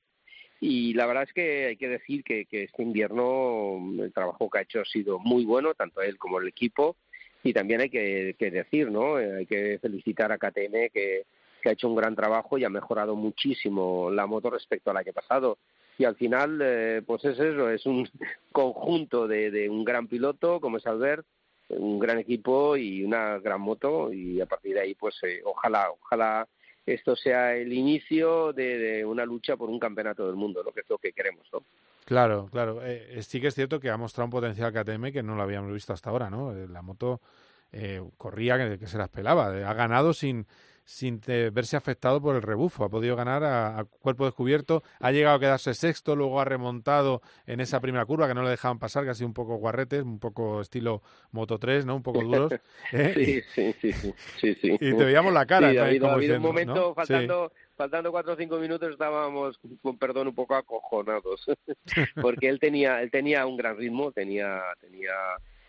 y la verdad es que hay que decir que, este invierno el trabajo que ha hecho ha sido muy bueno, tanto él como el equipo, y también hay que, que decir, ¿no? Eh, hay que felicitar a KTM que, que ha hecho un gran trabajo y ha mejorado muchísimo la moto respecto al año pasado. Y al final, eh, pues es eso, es un conjunto de, de, un gran piloto como es Albert un gran equipo y una gran moto y a partir de ahí pues eh, ojalá ojalá esto sea el inicio de, una lucha por un campeonato del mundo, lo que es lo que queremos, ¿no? Claro, claro. Eh, sí que es cierto que ha mostrado un potencial KTM que no lo habíamos visto hasta ahora, ¿no? La moto corría que, que, se las pelaba. Ha ganado sin, sin verse afectado por el rebufo. Ha podido ganar a, cuerpo descubierto, ha llegado a quedarse sexto, luego ha remontado en esa primera curva que no le dejaban pasar, que ha sido un poco guarretes, un poco estilo Moto 3, ¿no? Un poco duros. ¿eh? sí, sí, sí, sí, Y te veíamos la cara. ha habido, un momento, faltando, faltando cuatro o cinco minutos, estábamos, con perdón, un poco acojonados, porque él tenía, él tenía un gran ritmo, tenía, tenía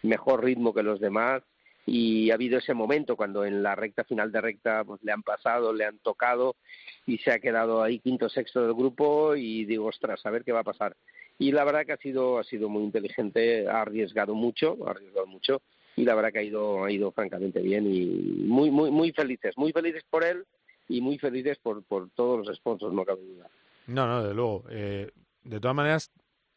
mejor ritmo que los demás, y ha habido ese momento cuando en la recta final de recta pues le han pasado, le han tocado y se ha quedado ahí quinto sexto del grupo y digo, ostras, a ver qué va a pasar. Y la verdad que ha sido ha sido muy inteligente, ha arriesgado mucho, ha arriesgado mucho y la verdad que ha ido ha ido francamente bien y muy muy muy felices, muy felices por él y muy felices por por todos los sponsors, no cabe duda. No, no, de luego. Eh, de todas maneras,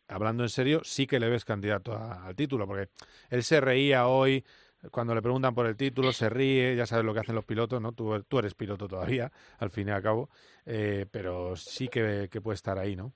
hablando en serio, sí que le ves candidato al título, porque él se reía hoy cuando le preguntan por el título, se ríe, ya sabes lo que hacen los pilotos, ¿no? Tú, tú eres piloto todavía, al fin y al cabo, eh, pero sí que, puede estar ahí, ¿no?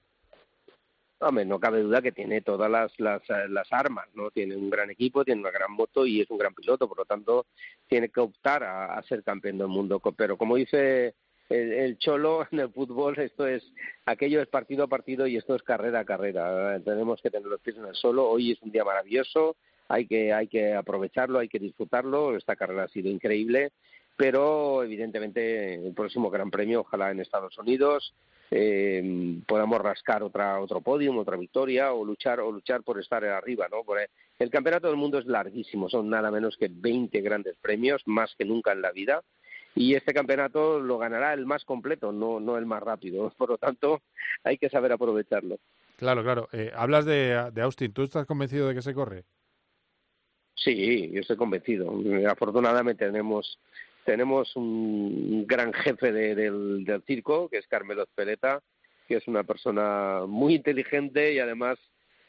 No cabe duda que tiene todas las, las, las, armas, ¿no? Tiene un gran equipo, tiene una gran moto y es un gran piloto, por lo tanto, tiene que optar a, ser campeón del mundo. Pero como dice el, el, Cholo en el fútbol, esto es, aquello es partido a partido y esto es carrera a carrera. Tenemos que tener los pies en el suelo. Hoy es un día maravilloso, hay que, hay que aprovecharlo, hay que disfrutarlo. Esta carrera ha sido increíble, pero evidentemente el próximo Gran Premio, ojalá en Estados Unidos, eh, podamos rascar otra otro podium, otra victoria o luchar o luchar por estar arriba, ¿no? El campeonato del mundo es larguísimo, son nada menos que 20 grandes premios, más que nunca en la vida. Y este campeonato lo ganará el más completo, no, no el más rápido. Por lo tanto, hay que saber aprovecharlo. Claro, claro. Eh, hablas de, de Austin. ¿Tú estás convencido de que se corre? Sí, yo estoy convencido. Afortunadamente tenemos tenemos un gran jefe del, del circo, que es Carmelo Espeleta, que es una persona muy inteligente y además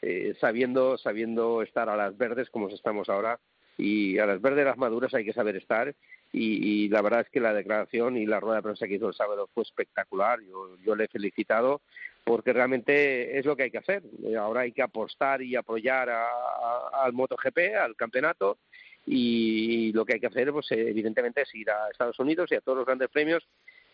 eh, sabiendo sabiendo estar a las verdes como estamos ahora. Y a las verdes las maduras hay que saber estar. Y, y, la verdad es que la declaración y la rueda de prensa que hizo el sábado fue espectacular. Yo, yo le he felicitado porque realmente es lo que hay que hacer. Ahora hay que apostar y apoyar al MotoGP, al campeonato, y lo que hay que hacer, pues evidentemente, es ir a Estados Unidos y a todos los grandes premios.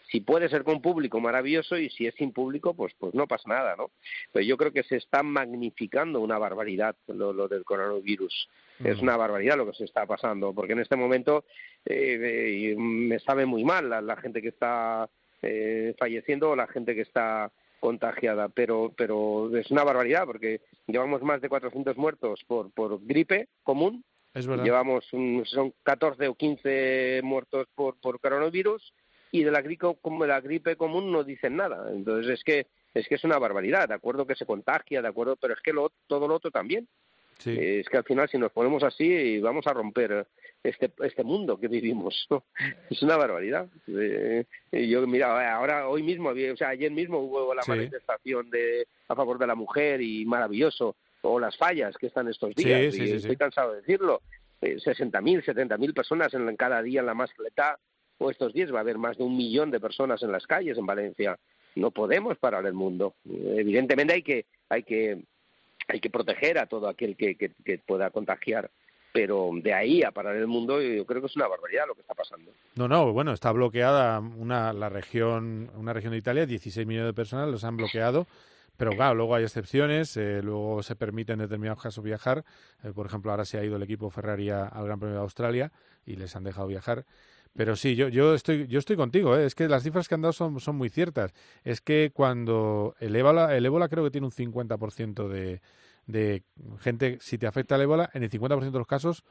Si puede ser con público, maravilloso, y si es sin público, pues, pues no pasa nada, ¿no? Pero yo creo que se está magnificando una barbaridad lo, del coronavirus. Es una barbaridad lo que se está pasando, porque en este momento eh, me sabe muy mal la, gente que está eh, falleciendo o la gente que está contagiada, pero, pero es una barbaridad porque llevamos más de 400 muertos por, por gripe común. Es verdad. Llevamos son 14 o 15 muertos por, por coronavirus y de la gripe, como la gripe común no dicen nada. Entonces es que es que es una barbaridad, de acuerdo que se contagia, de acuerdo, pero es que lo, todo lo otro también. Es que al final si nos ponemos así vamos a romper este este mundo que vivimos. Es una barbaridad. Eh, yo mira, ahora hoy mismo, o sea, ayer mismo hubo la manifestación de a favor de la mujer y maravilloso o las fallas que están estos días. y estoy cansado de decirlo. Eh, 60.000, 70.000 personas en cada día en la mascleta o estos días va a haber más de un millón de personas en las calles en Valencia. No podemos parar el mundo. Evidentemente hay que hay que hay que proteger a todo aquel que, que, pueda contagiar pero de ahí a parar el mundo yo creo que es una barbaridad lo que está pasando. No, no, bueno, está bloqueada una la región una región de Italia, 16 millones de personas los han bloqueado, pero claro, luego hay excepciones, eh, luego se permite en determinados casos viajar, eh, por ejemplo, ahora se ha ido el equipo Ferrari al Gran Premio de Australia y les han dejado viajar. Pero sí, yo, yo estoy, yo estoy contigo, ¿eh? es que las cifras que han dado son, son muy ciertas. Es que cuando el el ébola creo que tiene un 50% de, de gente, si te afecta el ébola, en el 50% de los casos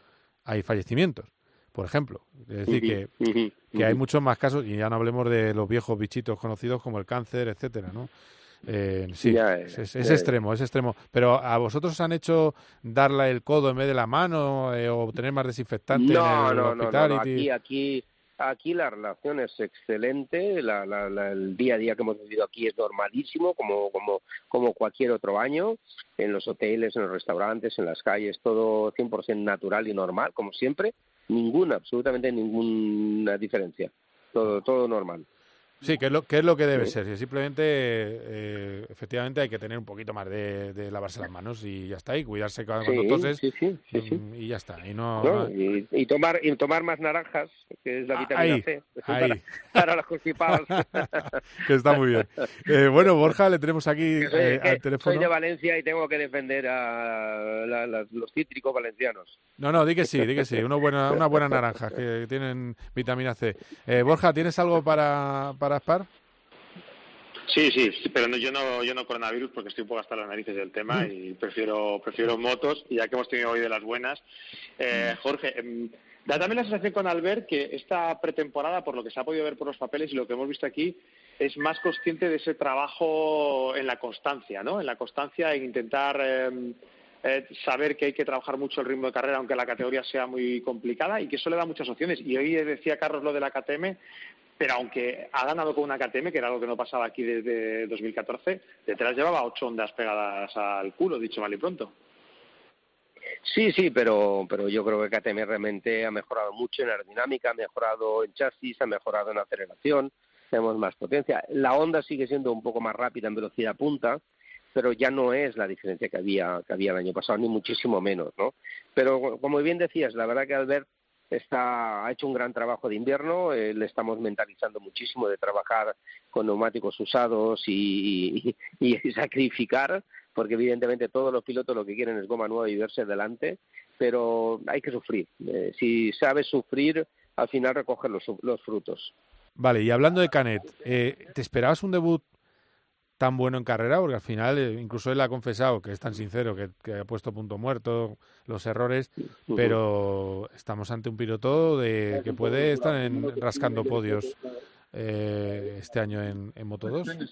hay fallecimientos, por ejemplo. Es decir, que, que hay muchos más casos, y ya no hablemos de los viejos bichitos conocidos como el cáncer, etcétera, ¿no? Eh, sí, es, extremo, es extremo. Pero ¿a vosotros os han hecho darle el codo en vez de la mano eh, o tener más desinfectante en el hospital? No, no, aquí, aquí, Aquí la relación es excelente, la, la, el día a día que hemos vivido aquí es normalísimo, como, como, como cualquier otro año, en los hoteles, en los restaurantes, en las calles, todo 100% natural y normal, como siempre, ninguna, absolutamente ninguna diferencia, todo, todo normal. Sí, que es lo que, es lo que debe ser. Simplemente, eh, efectivamente, hay que tener un poquito más de, lavarse las manos y ya está. Y cuidarse cuando, toses. Mm, y ya está. Y, no, Y, tomar, y tomar más naranjas, que es la ah, vitamina C. Para, las constipadas. que está muy bien. Eh, bueno, Borja, le tenemos aquí eh, al teléfono. Soy de Valencia y tengo que defender a los cítricos valencianos. No, no, di que sí, di que sí. Una buena, una buena naranja que tienen vitamina C. Borja, ¿tienes algo para para Sí, sí, pero no, yo no yo no coronavirus porque estoy un poco hasta las narices del tema y prefiero prefiero motos y ya que hemos tenido hoy de las buenas. Eh. Jorge, em, da también la sensación con Albert que esta pretemporada, por lo que se ha podido ver por los papeles y lo que hemos visto aquí, es más consciente de ese trabajo en la constancia, ¿no? En la constancia en intentar em, eh, saber que hay que trabajar mucho el ritmo de carrera, aunque la categoría sea muy complicada, y que eso le da muchas opciones. Y hoy decía Carlos lo de la KTM, pero aunque ha ganado con una KTM, que era algo que no pasaba aquí desde 2014, detrás llevaba ocho ondas pegadas al culo, dicho mal y pronto. Sí, sí, pero, pero yo creo que KTM realmente ha mejorado mucho en aerodinámica, ha mejorado en chasis, ha mejorado en aceleración, tenemos más potencia. La Honda sigue siendo un poco más rápida en velocidad punta, pero ya no es la diferencia que había, que había el año pasado, ni muchísimo menos, ¿no? Pero como bien decías, la verdad que Albert está, ha hecho un gran trabajo de invierno, eh, le estamos mentalizando muchísimo de trabajar con neumáticos usados y, sacrificar, porque evidentemente todos los pilotos lo que quieren es goma nueva y verse delante, pero hay que sufrir. Eh, si sabes sufrir, al final recoger los, los frutos. Vale, y hablando de Canet, eh, ¿te esperabas un debut tan bueno en carrera, porque al final eh, incluso él ha confesado que es tan sincero, que, ha puesto punto muerto, los errores, pero estamos ante un piloto de, que puede estar en, rascando podios eh, este año en, en Moto 2.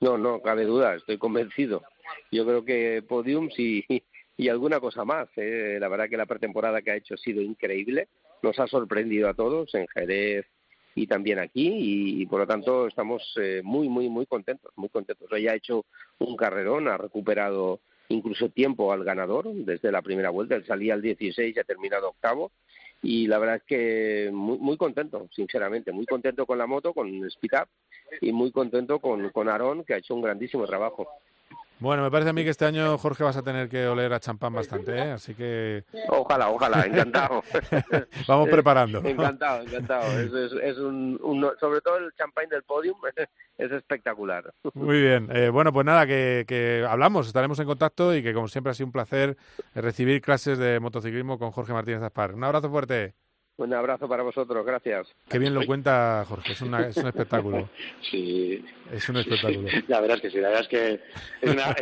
No, no, cabe duda, estoy convencido. Yo creo que podiums y, y alguna cosa más. Eh. La verdad que la pretemporada que ha hecho ha sido increíble, nos ha sorprendido a todos en Jerez, y también aquí y, por lo tanto estamos eh, muy muy muy contentos muy contentos. Ella ha hecho un carrerón ha recuperado incluso tiempo al ganador desde la primera vuelta él salía al 16 y ha terminado octavo y la verdad es que muy, muy contento sinceramente muy contento con la moto con Speed Up y muy contento con con Aaron que ha hecho un grandísimo trabajo bueno, me parece a mí que este año, Jorge, vas a tener que oler a champán bastante, ¿eh? Así que... Ojalá, ojalá, encantado. Vamos preparando. Encantado, encantado. Es, un, sobre todo el champán del podium es espectacular. Muy bien. Eh, bueno, pues nada, que, que hablamos, estaremos en contacto y que como siempre ha sido un placer recibir clases de motociclismo con Jorge Martínez Aspar. Un abrazo fuerte. Un abrazo para vosotros, gracias. Qué bien lo cuenta Jorge, es, un espectáculo. Sí. Es un espectáculo. La verdad es que sí, la verdad es que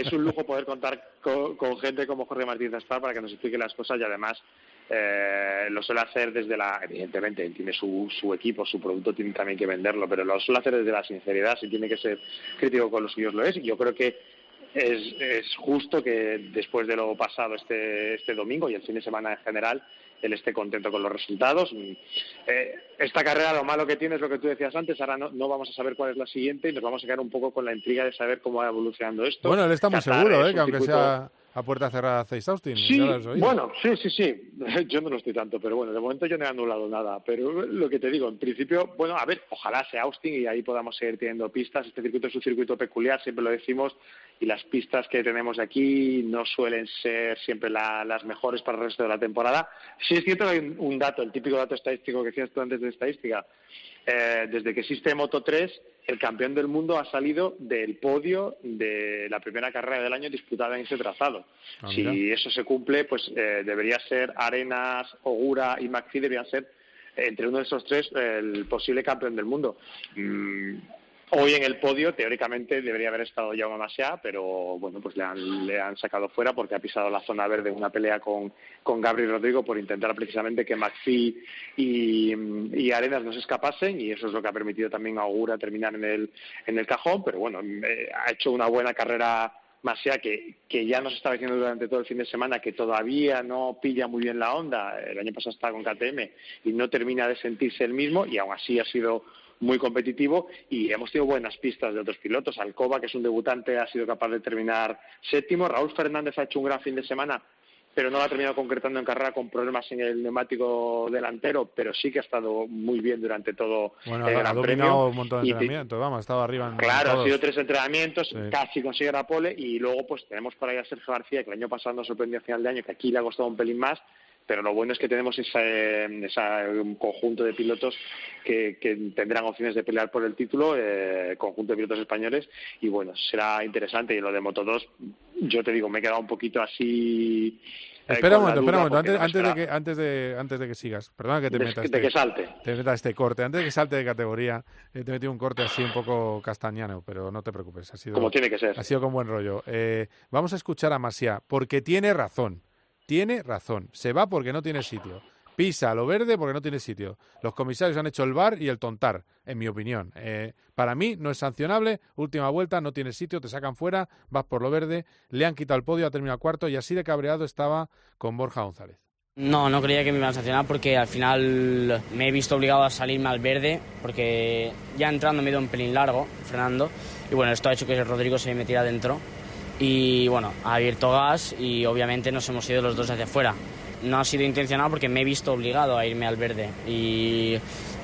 es, un lujo poder contar con, gente como Jorge Martínez Aspar para que nos explique las cosas y además eh, lo suele hacer desde la, evidentemente, él tiene su, su equipo, su producto tiene también que venderlo, pero lo suele hacer desde la sinceridad, si tiene que ser crítico con los suyos lo es, y yo creo que es, es justo que después de lo pasado este, este domingo y el fin de semana en general, él esté contento con los resultados. Eh, esta carrera lo malo que tiene es lo que tú decías antes, ahora no, no, vamos a saber cuál es la siguiente y nos vamos a quedar un poco con la intriga de saber cómo va evolucionando esto. Bueno, él está muy seguro, ¿eh? que aunque sea a puerta cerrada Zeiss Austin. Sí, bueno, sí, sí, sí. Yo no lo estoy tanto, pero bueno, de momento yo no he anulado nada. Pero lo que te digo, en principio, bueno, a ver, ojalá sea Austin y ahí podamos seguir teniendo pistas. Este circuito es un circuito peculiar, siempre lo decimos, y las pistas que tenemos aquí no suelen ser siempre las mejores para el resto de la temporada. Sí es cierto que hay un, dato, el típico dato estadístico que decías tú antes de estadística. Eh, desde que existe Moto 3, el campeón del mundo ha salido del podio de la primera carrera del año disputada en ese trazado. Ah, si eso se cumple, pues eh, debería ser Arenas, Ogura y McPhee deberían ser eh, entre uno de esos tres el posible campeón del mundo. Mm, Hoy en el podio, teóricamente, debería haber estado Jaume Masia, pero bueno, pues le han, le han sacado fuera porque ha pisado la zona verde una pelea con, con Gabriel Rodrigo por intentar precisamente que McPhee y, Arenas no se escapasen y eso es lo que ha permitido también a Augura terminar en el, en el cajón, pero bueno, eh, ha hecho una buena carrera más sea que, que ya nos estaba diciendo durante todo el fin de semana que todavía no pilla muy bien la onda, el año pasado estaba con KTM y no termina de sentirse el mismo y aún así ha sido muy competitivo y hemos tenido buenas pistas de otros pilotos. Alcoba, que es un debutante, ha sido capaz de terminar séptimo. Raúl Fernández ha hecho un gran fin de semana, pero no lo ha terminado concretando en carrera con problemas en el neumático delantero, pero sí que ha estado muy bien durante todo bueno, el ha Gran dominado Premio. un montón de entrenamientos, vamos, ha estado arriba en Claro, todos. ha sido tres entrenamientos, Sí. casi consigue la pole y luego pues tenemos por ahí a Sergio García, que el año pasado nos sorprendió a final de año, que aquí le ha costado un pelín más, pero lo bueno es que tenemos ese, esa- un conjunto de pilotos que, que tendrán opciones de pelear por el título, eh, conjunto de pilotos españoles, y bueno, será interesante. Y lo de Moto 2, yo te digo, me he quedado un poquito así... eh, Espera un momento, espera un momento, antes, no antes de que, antes, de, antes de que sigas, perdona que te De- meta de este, que salte. te meta este corte, antes de que salte de categoría, eh, te he metido un corte así un poco castañano, pero no te preocupes, ha sido, Como tiene que ser. ha sido con buen rollo. Eh, vamos a escuchar a Masia, porque tiene razón, tiene razón, se va porque no tiene sitio. Pisa lo verde porque no tiene sitio. Los comisarios han hecho el bar y el tontar, en mi opinión. Eh, para mí no es sancionable. Última vuelta, no tiene sitio, te sacan fuera, vas por lo verde. Le han quitado el podio, ha terminado cuarto y así de cabreado estaba con Borja González. No, no creía que me iban a sancionar porque al final me he visto obligado a salirme al verde porque ya entrando me he ido un pelín largo, frenando. Y bueno, esto ha hecho que Rodrigo se me metiera adentro. Y bueno, ha abierto gas y obviamente nos hemos ido los dos hacia afuera. No ha sido intencional porque me he visto obligado a irme al verde. Y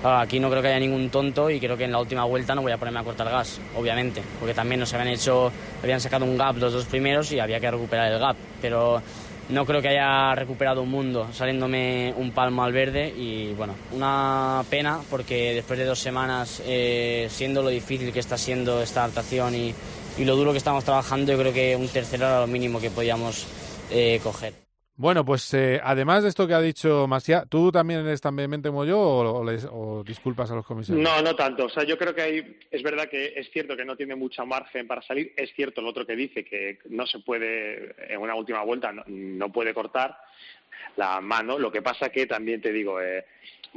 claro, aquí no creo que haya ningún tonto y creo que en la última vuelta no voy a ponerme a cortar gas, obviamente. Porque también nos habían hecho, habían sacado un gap los dos primeros y había que recuperar el gap. Pero no creo que haya recuperado un mundo saliéndome un palmo al verde y bueno, una pena porque después de dos semanas, eh, siendo lo difícil que está siendo esta adaptación y, y lo duro que estamos trabajando, yo creo que un tercero era lo mínimo que podíamos eh, coger. Bueno, pues eh, además de esto que ha dicho Masia, ¿tú también eres tan vehemente como yo o, o les- o disculpas a los comisarios? No, no tanto. O sea, yo creo que hay, es verdad que es cierto que no tiene mucha margen para salir. Es cierto lo otro que dice, que no se puede, en una última vuelta, no, no puede cortar la mano. Lo que pasa que también te digo, eh,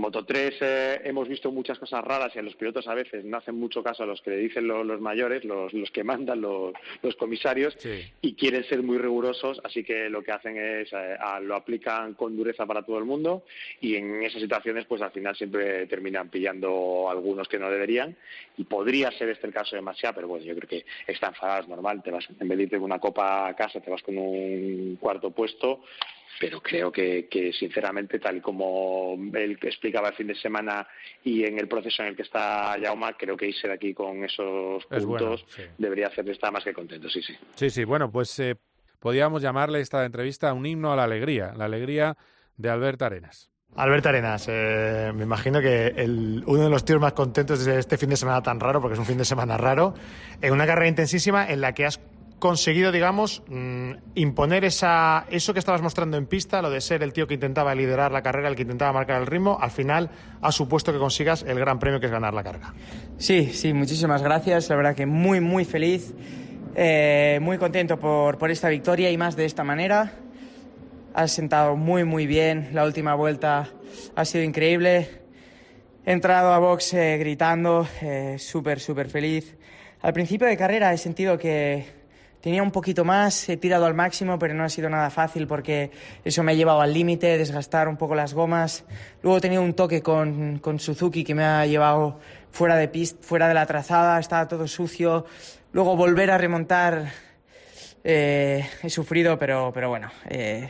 Moto 3 eh, hemos visto muchas cosas raras y a los pilotos a veces no hacen mucho caso a los que le dicen lo- los mayores, los, los que mandan, los, los comisarios, y quieren ser muy rigurosos, así que lo que hacen es eh, a- lo aplican con dureza para todo el mundo y en esas situaciones pues al final siempre terminan pillando algunos que no deberían y podría ser este el caso de Masia, pero bueno, yo creo que está enfadado, es normal, te vas, en vez de irte con una copa a casa, te vas con un cuarto puesto, pero creo que, que sinceramente, tal y como él el fin de semana y en el proceso en el que está Jauma, creo que irse de aquí con esos Es bueno, puntos sí. debería hacerle estar más que contento, sí, sí. Sí, sí, bueno, pues eh, podríamos llamarle esta entrevista un himno a la alegría, la alegría de Albert Arenas. Albert Arenas, eh, me imagino que el- uno de los tíos más contentos de este fin de semana tan raro, porque es un fin de semana raro, en una carrera intensísima en la que has conseguido, digamos, mm, imponer esa, eso que estabas mostrando en pista, lo de ser el tío que intentaba liderar la carrera, el que intentaba marcar el ritmo, al final ha supuesto que consigas el gran premio que es ganar la carga. Sí, sí, muchísimas gracias. La verdad que muy, muy feliz, eh, muy contento por, por esta victoria y más de esta manera. Has sentado muy, muy bien. La última vuelta ha sido increíble. He entrado a box eh, gritando, eh, súper, súper feliz. Al principio de carrera he sentido que tenía un poquito más, he tirado al máximo, pero no ha sido nada fácil porque eso me ha llevado al límite, desgastar un poco las gomas. Luego he tenido un toque con, con Suzuki que me ha llevado fuera de, pist, fuera de la trazada, estaba todo sucio. Luego volver a remontar, eh, he sufrido, pero, pero bueno, eh,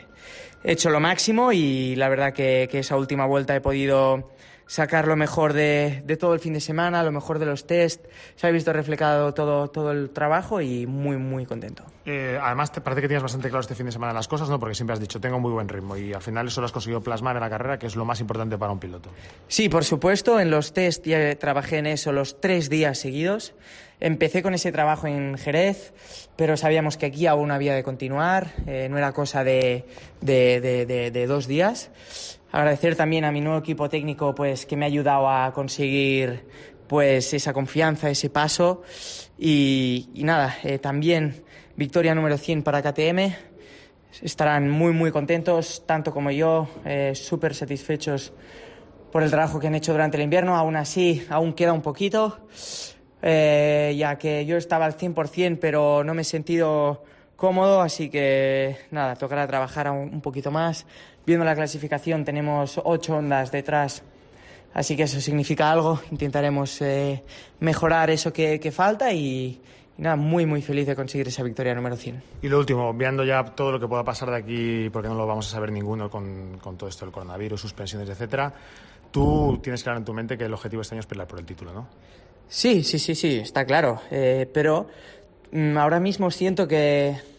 he hecho lo máximo y la verdad que, que esa última vuelta he podido sacar lo mejor de, de todo el fin de semana, lo mejor de los test. Se ha visto reflejado todo, todo el trabajo y muy, muy contento. Eh, además, te parece que tienes bastante claro este fin de semana las cosas, ¿no? Porque siempre has dicho, tengo muy buen ritmo y al final eso lo has conseguido plasmar en la carrera, que es lo más importante para un piloto. Sí, por supuesto, en los test ya trabajé en eso los tres días seguidos. Empecé con ese trabajo en Jerez, pero sabíamos que aquí aún había de continuar, eh, no era cosa de, de, de, de, de dos días. Agradecer también a mi nuevo equipo técnico pues, que me ha ayudado a conseguir pues, esa confianza, ese paso. Y, nada, eh, también victoria número 100 para KTM. Estarán muy, muy contentos, tanto como yo, eh, súper satisfechos por el trabajo que han hecho durante el invierno. Aún así, aún queda un poquito, eh, ya que yo estaba al 100%, pero no me he sentido cómodo, así que nada, tocará trabajar un, poquito más. Viendo la clasificación tenemos ocho ondas detrás, así que eso significa algo. Intentaremos eh, mejorar eso que, falta y, nada, muy muy feliz de conseguir esa victoria número 100. Y lo último, viendo ya todo lo que pueda pasar de aquí, porque no lo vamos a saber ninguno con, con todo esto del coronavirus, suspensiones, etcétera, tú tienes claro en tu mente que el objetivo este año es pelear por el título, ¿no? Sí, sí, sí, sí, está claro. Eh, pero mm, ahora mismo siento que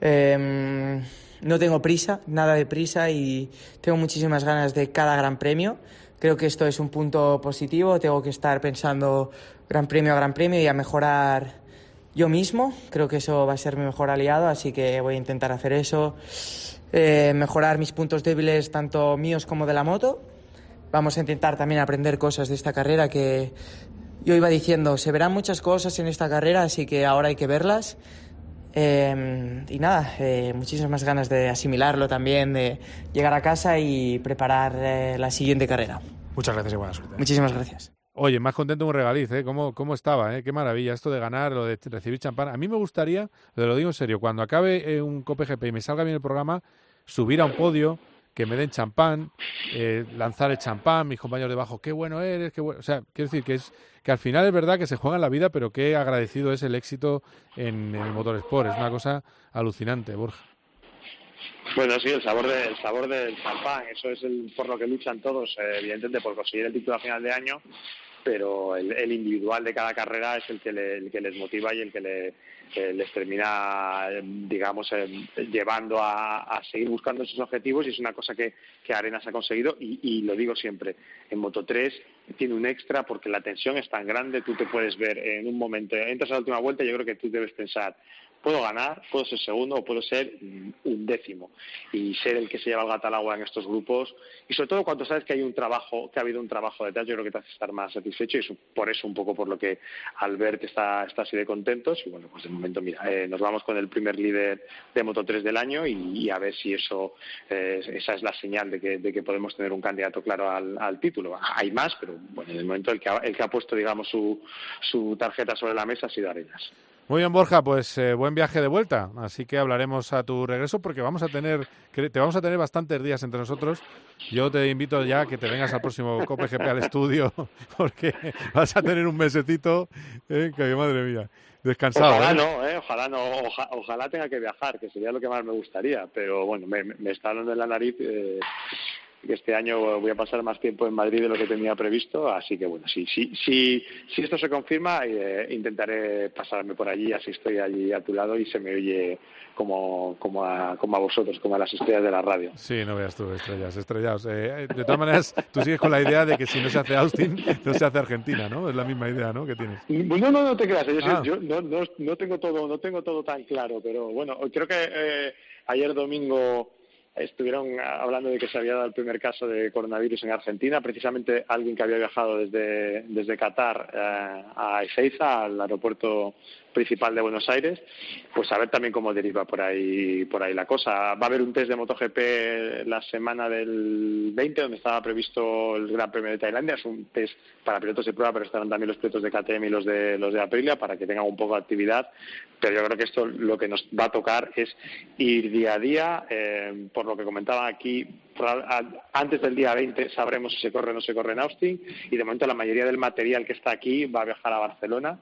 em, no tengo prisa, nada de prisa y tengo muchísimas ganas de cada gran premio. Creo que esto es un punto positivo. Tengo que estar pensando gran premio a gran premio y a mejorar yo mismo. Creo que eso va a ser mi mejor aliado, así que voy a intentar hacer eso. Eh, mejorar mis puntos débiles, tanto míos como de la moto. Vamos a intentar también aprender cosas de esta carrera que yo iba diciendo, se verán muchas cosas en esta carrera, así que ahora hay que verlas. Em, y nada, eh, muchísimas ganas de asimilarlo también, de llegar a casa y preparar eh, la siguiente carrera. Muchas gracias y buena suerte. Muchísimas gracias. Oye, más contento un regaliz, ¿eh? ¿Cómo, cómo estaba? ¿eh? Qué maravilla esto de ganar, lo de recibir champán. A mí me gustaría, lo digo en serio, cuando acabe eh, un COPGP y me salga bien el programa, subir a un podio, que me den champán, eh, lanzar el champán, mis compañeros debajo, qué bueno eres, qué bueno. O sea, quiero decir que es que al final es verdad que se juega en la vida, pero qué agradecido es el éxito en, el motorsport. Es una cosa alucinante, Borja. Bueno, sí, el sabor, de, sabor del champán, eso es el, por lo que luchan todos, eh, evidentemente por conseguir el título a final de año, pero el, individual de cada carrera es el que, el que les motiva y el que le, les termina, digamos, eh, llevando a, seguir buscando esos objetivos y es una cosa que, que Arenas ha conseguido y, lo digo siempre, en Moto 3 tiene un extra porque la tensión es tan grande, tú te puedes ver en un momento, entras a la última vuelta y yo creo que tú debes pensar, puedo ganar, puedo ser segundo o puedo ser un décimo y ser el que se lleva el gato al agua en estos grupos y sobre todo cuando sabes que hay un trabajo, que ha habido un trabajo detrás, yo creo que te hace estar más satisfecho y por eso un poco por lo que Albert está, está así de contentos y bueno, pues de momento mira, eh, nos vamos con el primer líder de Moto 3 del año y, a ver si eso, eh, esa es la señal de que, de que podemos tener un candidato claro al, al título. Hay más, pero bueno, en el momento el que ha, el que ha puesto digamos su, su tarjeta sobre la mesa ha sido Arenas. Muy bien, Borja, pues eh, buen viaje de vuelta. Así que hablaremos a tu regreso porque vamos a tener, te vamos a tener bastantes días entre nosotros. Yo te invito ya a que te vengas al próximo COPGP al estudio porque vas a tener un mesecito, eh, que madre mía, descansado. Ojalá ¿eh? no, eh, ojalá no, ojalá tenga que viajar, que sería lo que más me gustaría. Pero bueno, me, me está dando en la nariz que este año voy a pasar más tiempo en Madrid de lo que tenía previsto, así que bueno, si, si, si, si esto se confirma, eh, intentaré pasarme por allí, así estoy allí a tu lado y se me oye como, como, a, como a vosotros, como a las estrellas de la radio. Sí, no veas tú, estrellas, estrellados. Eh, de todas maneras, tú sigues con la idea de que si no se hace Austin, no se hace Argentina, ¿no? Es la misma idea, ¿no? Que tienes. No, no, no te creas, yo, ah. no, no, no, tengo todo, no tengo todo tan claro, pero bueno, creo que eh, ayer domingo estuvieron hablando de que se había dado el primer caso de coronavirus en Argentina, precisamente alguien que había viajado desde, desde Qatar eh, a Ezeiza, al aeropuerto principal de Buenos Aires, pues a ver también cómo deriva por ahí por ahí la cosa. Va a haber un test de MotoGP la semana del 20, donde estaba previsto el Gran Premio de Tailandia. Es un test para pilotos de prueba, pero estarán también los pilotos de KTM y los de los de Aprilia para que tengan un poco de actividad. Pero yo creo que esto lo que nos va a tocar es ir día a día. Eh, por lo que comentaba aquí, antes del día 20 sabremos si se corre o no se corre en Austin y de momento la mayoría del material que está aquí va a viajar a Barcelona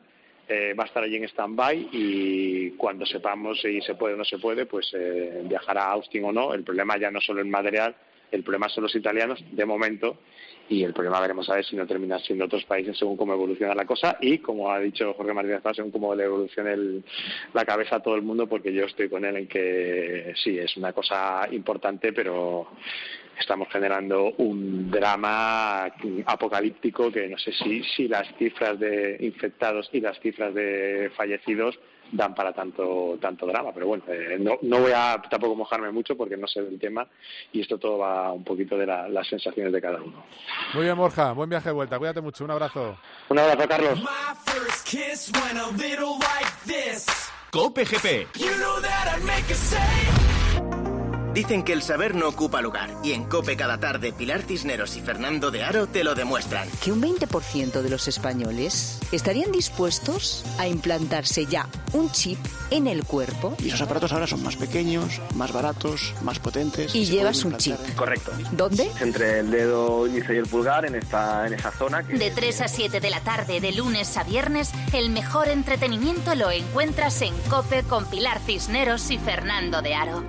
eh, va a estar allí en stand-by y cuando sepamos si se puede o no se puede, pues eh, viajará a Austin o no. El problema ya no solo el material, el problema son los italianos de momento y el problema veremos a ver si no termina siendo otros países según cómo evoluciona la cosa y como ha dicho Jorge Martínez según cómo le evolucione la cabeza a todo el mundo porque yo estoy con él en que sí es una cosa importante pero estamos generando un drama apocalíptico que no sé si, si las cifras de infectados y las cifras de fallecidos dan para tanto tanto drama. Pero bueno eh, no, no voy a tampoco mojarme mucho porque no sé del tema y esto todo va un poquito de las sensaciones de cada uno. Muy bien Borja buen viaje de vuelta. Cuídate mucho un abrazo. Un abrazo Carlos. Cope GP Dicen que el saber no ocupa lugar y en Cope cada tarde Pilar Cisneros y Fernando de Aro te lo demuestran. Que un 20% de los españoles estarían dispuestos a implantarse ya un chip en el cuerpo. Y esos aparatos ahora son más pequeños, más baratos, más potentes. Y llevas un chip. Correcto. ¿Dónde? Entre el dedo índice y el pulgar en esta, en esa zona. Que... De 3 a 7 de la tarde, de lunes a viernes, el mejor entretenimiento lo encuentras en Cope con Pilar Cisneros y Fernando de Aro.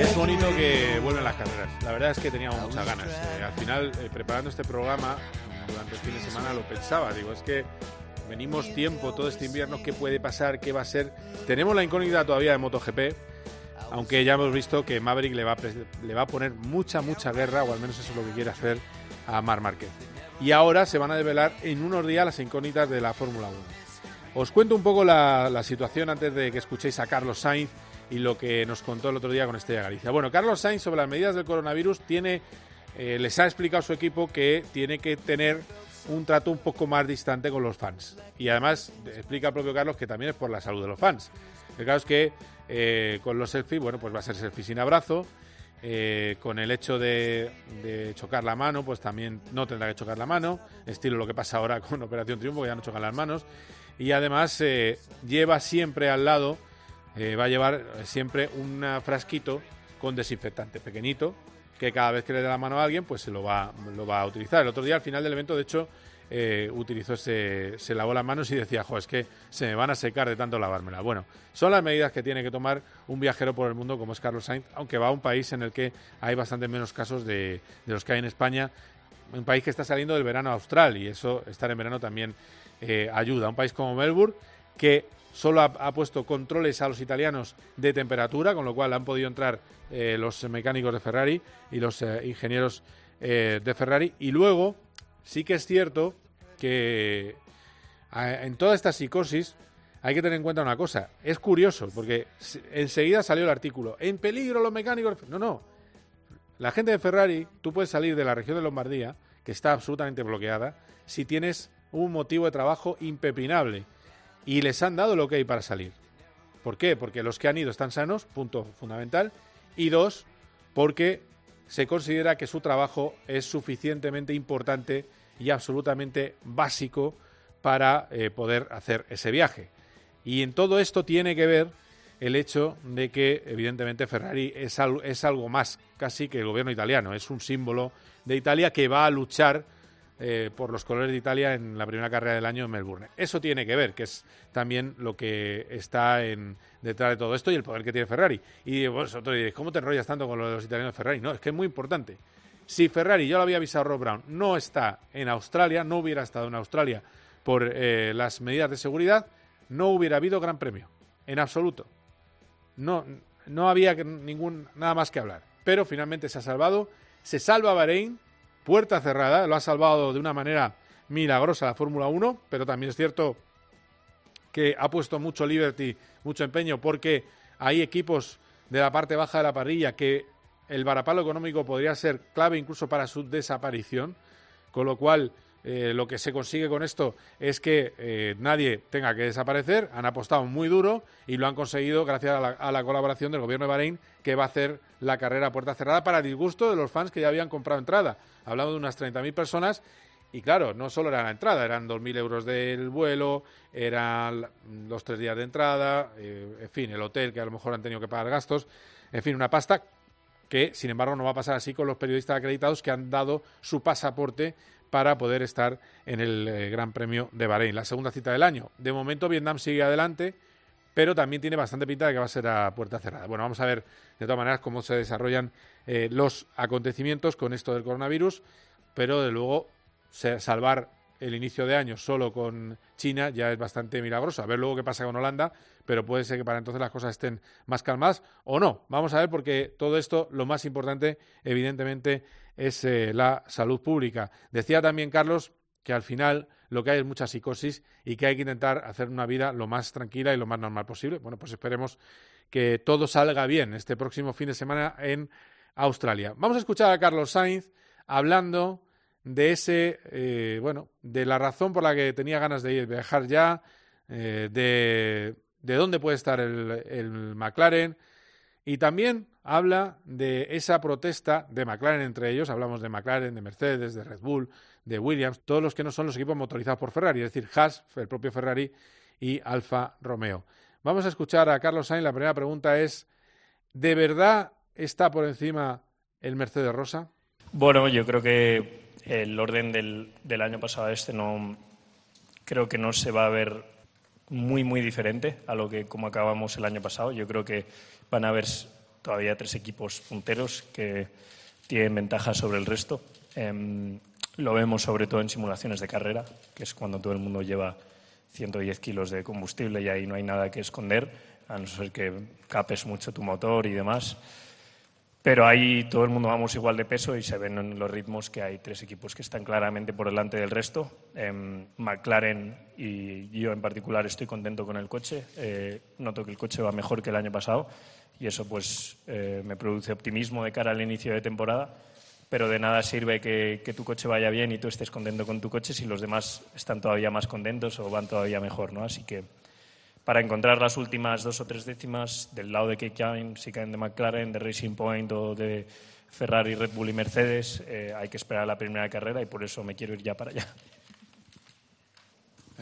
Es bonito que vuelven las carreras. La verdad es que teníamos muchas ganas. Eh, al final, eh, preparando este programa, durante el fin de semana lo pensaba. Digo, es que venimos tiempo todo este invierno, ¿qué puede pasar? ¿Qué va a ser? Tenemos la incógnita todavía de MotoGP, aunque ya hemos visto que Maverick le va, a, le va a poner mucha, mucha guerra, o al menos eso es lo que quiere hacer a Mar Márquez. Y ahora se van a develar en unos días las incógnitas de la Fórmula 1. Os cuento un poco la, la situación antes de que escuchéis a Carlos Sainz y lo que nos contó el otro día con Estrella Galicia. Bueno, Carlos Sainz sobre las medidas del coronavirus tiene, eh, les ha explicado su equipo que tiene que tener un trato un poco más distante con los fans. Y además explica el propio Carlos que también es por la salud de los fans. El caso es que eh, con los selfies, bueno, pues va a ser selfie sin abrazo. Eh, con el hecho de, de, chocar la mano, pues también no tendrá que chocar la mano, estilo lo que pasa ahora con Operación Triunfo, que ya no chocan las manos. Y además lleva siempre al lado eh, va a llevar siempre un frasquito con desinfectante pequeñito que cada vez que le dé la mano a alguien pues se lo va, lo va a utilizar. El otro día al final del evento de hecho eh, utilizó ese, se lavó las manos y decía, jo, es que se me van a secar de tanto lavármela. Bueno, son las medidas que tiene que tomar un viajero por el mundo como es Carlos Sainz, aunque va a un país en el que hay bastante menos casos de, los que hay en España, un país que está saliendo del verano austral y eso, estar en verano también eh, ayuda. Un país como Melbourne que solo ha, puesto controles a los italianos de temperatura, con lo cual han podido entrar eh, los mecánicos de Ferrari y los eh, ingenieros eh, de Ferrari. Y luego, sí que es cierto que en toda esta psicosis hay que tener en cuenta una cosa. Es curioso, porque enseguida salió el artículo. En peligro los mecánicos. No, no. La gente de Ferrari, tú puedes salir de la región de Lombardía, que está absolutamente bloqueada, si tienes un motivo de trabajo impepinable y les han dado lo que hay para salir. ¿Por qué? Porque los que han ido están sanos, punto fundamental. Y dos, porque se considera que su trabajo es suficientemente importante y absolutamente básico para eh, poder hacer ese viaje. Y en todo esto tiene que ver el hecho de que, evidentemente, Ferrari es, es algo más casi que el gobierno italiano. Es un símbolo de Italia que va a luchar eh, por los colores de Italia en la primera carrera del año en Melbourne. Eso tiene que ver, que es también lo que está en, detrás de todo esto y el poder que tiene Ferrari. Y vosotros diréis, ¿cómo te enrollas tanto con los italianos de Ferrari? No, es que es muy importante. Si Ferrari, yo lo había avisado Rob Brown, no está en Australia, no hubiera estado en Australia por eh, las medidas de seguridad, no hubiera habido gran premio, en absoluto. No, no había ningún, nada más que hablar. Pero finalmente se ha salvado, se salva Bahrein, puerta cerrada, lo ha salvado de una manera milagrosa la Fórmula 1, pero también es cierto que ha puesto mucho Liberty, mucho empeño, porque hay equipos de la parte baja de la parrilla que el varapalo económico podría ser clave incluso para su desaparición, con lo cual eh, lo que se consigue con esto es que eh, nadie tenga que desaparecer. Han apostado muy duro y lo han conseguido gracias a la, a la, colaboración del gobierno de Bahrein, que va a hacer la carrera a puerta cerrada para disgusto de los fans que ya habían comprado entrada. Hablamos de unas 30.000 personas. Y claro, no solo era la entrada, eran 2.000 euros del vuelo, eran los tres días de entrada, eh, en fin, el hotel que a lo mejor han tenido que pagar gastos, en fin, una pasta que, sin embargo, no va a pasar así con los periodistas acreditados que han dado su pasaporte para poder estar en el eh, Gran Premio de Bahrein, la segunda cita del año. De momento Vietnam sigue adelante, pero también tiene bastante pinta de que va a ser a puerta cerrada. Bueno, vamos a ver de todas maneras cómo se desarrollan eh, los acontecimientos con esto del coronavirus, pero de luego salvar el inicio de año solo con China ya es bastante milagroso. A ver luego qué pasa con Holanda, pero puede ser que para entonces las cosas estén más calmadas o no. Vamos a ver porque todo esto, lo más importante, evidentemente, es eh, la salud pública. Decía también Carlos que al final lo que hay es mucha psicosis y que hay que intentar hacer una vida lo más tranquila y lo más normal posible. Bueno, pues esperemos que todo salga bien este próximo fin de semana en Australia. Vamos a escuchar a Carlos Sainz hablando de ese, eh, bueno, de la razón por la que tenía ganas de ir, viajar ya, eh, de, de, dónde puede estar el, el, McLaren y también habla de esa protesta de McLaren entre ellos, hablamos de McLaren, de Mercedes, de Red Bull, de Williams, todos los que no son los equipos motorizados por Ferrari, es decir, Haas, el propio Ferrari y Alfa Romeo. Vamos a escuchar a Carlos Sainz. La primera pregunta es, ¿de verdad está por encima el Mercedes Rosa? Bueno, yo creo que el orden del, año pasado a este no creo que no se va a ver muy muy diferente a lo que como acabamos el año pasado. Yo creo que van a haber todavía tres equipos punteros que tienen ventaja sobre el resto. Eh, lo vemos sobre todo en simulaciones de carrera, que es cuando todo el mundo lleva 110 kilos de combustible y ahí no hay nada que esconder, a no ser que capes mucho tu motor y demás. Pero ahí todo el mundo vamos igual de peso y se ven en los ritmos que hay tres equipos que están claramente por delante del resto. Eh, McLaren y yo en particular estoy contento con el coche. Eh, noto que el coche va mejor que el año pasado y eso pues eh, me produce optimismo de cara al inicio de temporada pero de nada sirve que, que, tu coche vaya bien y tú estés contento con tu coche si los demás están todavía más contentos o van todavía mejor, ¿no? Así que para encontrar las últimas dos o tres décimas del lado de Kane, si caen de McLaren, de Racing Point o de Ferrari, Red Bull y Mercedes, eh, hay que esperar a la primera carrera y por eso me quiero ir ya para allá.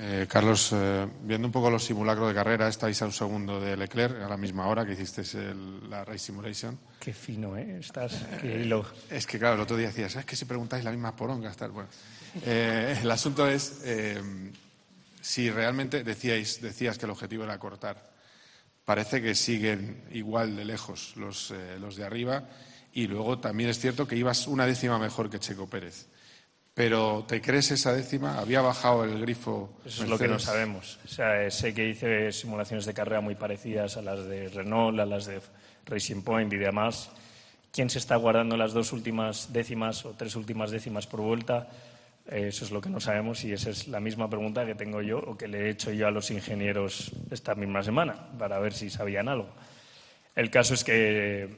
Eh, Carlos, eh, viendo un poco los simulacros de carrera, estáis a un segundo de Leclerc, a la misma hora que hicisteis el, la Race Simulation. Qué fino, ¿eh? Estás. Qué hilo. Es que, claro, el otro día decías, es que si preguntáis la misma poronga, tal. Bueno, el asunto es eh, si realmente decíais, decías que el objetivo era cortar. Parece que siguen igual de lejos los, eh, los de arriba y luego también es cierto que ibas una décima mejor que Checo Pérez. Pero ¿te crees esa décima? ¿Había bajado el grifo? Eso es lo que no sabemos. O sea, sé que hice simulaciones de carrera muy parecidas a las de Renault, a las de Racing Point y demás. ¿Quién se está guardando las dos últimas décimas o tres últimas décimas por vuelta? Eso es lo que no sabemos y esa es la misma pregunta que tengo yo o que le he hecho yo a los ingenieros esta misma semana para ver si sabían algo. El caso es que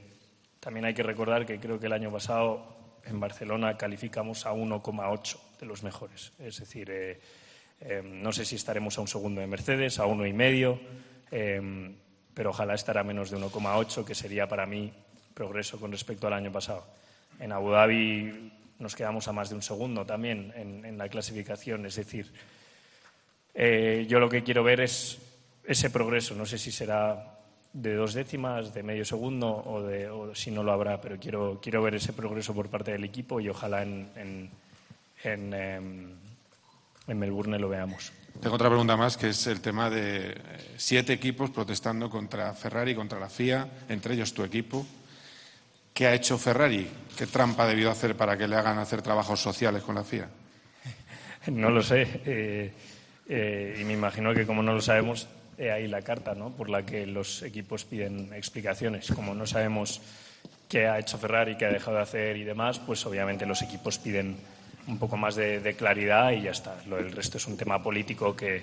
también hay que recordar que creo que el año pasado en Barcelona calificamos a 1,8 de los mejores. Es decir, eh, eh, no sé si estaremos a un segundo de Mercedes, a uno y medio, eh, pero ojalá estar a menos de 1,8, que sería para mí progreso con respecto al año pasado. En Abu Dhabi nos quedamos a más de un segundo también en, la clasificación. Es decir, yo lo que quiero ver es ese progreso. No sé si será de dos décimas, de medio segundo o, de, o si no lo habrá, pero quiero, quiero ver ese progreso por parte del equipo y ojalá en, en, en, en Melbourne lo veamos. Tengo otra pregunta más, que es el tema de siete equipos protestando contra Ferrari, contra la FIA, entre ellos tu equipo. ¿Qué ha hecho Ferrari? ¿Qué trampa ha debido hacer para que le hagan hacer trabajos sociales con la FIA? No lo sé. Eh, eh, y me imagino que como no lo sabemos, he ahí la carta ¿no? por la que los equipos piden explicaciones. Como no sabemos qué ha hecho Ferrari, qué ha dejado de hacer y demás, pues obviamente los equipos piden un poco más de, claridad y ya está. Lo del resto es un tema político que,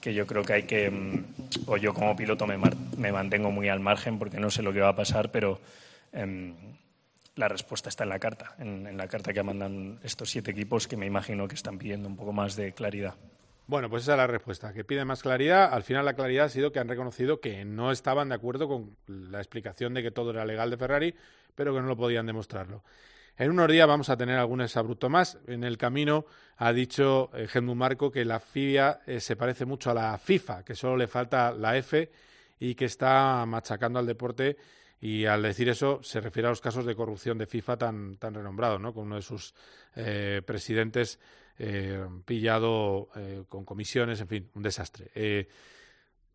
que yo creo que hay que, mm, o yo como piloto me, me, mantengo muy al margen porque no sé lo que va a pasar, pero eh, la respuesta está en la carta, en, la carta que mandan estos siete equipos que me imagino que están pidiendo un poco más de claridad. Bueno, pues esa es la respuesta, que pide más claridad. Al final la claridad ha sido que han reconocido que no estaban de acuerdo con la explicación de que todo era legal de Ferrari, pero que no lo podían demostrarlo. En unos días vamos a tener algún exabrupto más. En el camino ha dicho eh, Marco que la FIA eh, se parece mucho a la FIFA, que solo le falta la F y que está machacando al deporte. Y al decir eso se refiere a los casos de corrupción de FIFA tan, tan renombrados, ¿no? con uno de sus eh, presidentes eh, pillado eh, con comisiones, en fin, un desastre. Eh,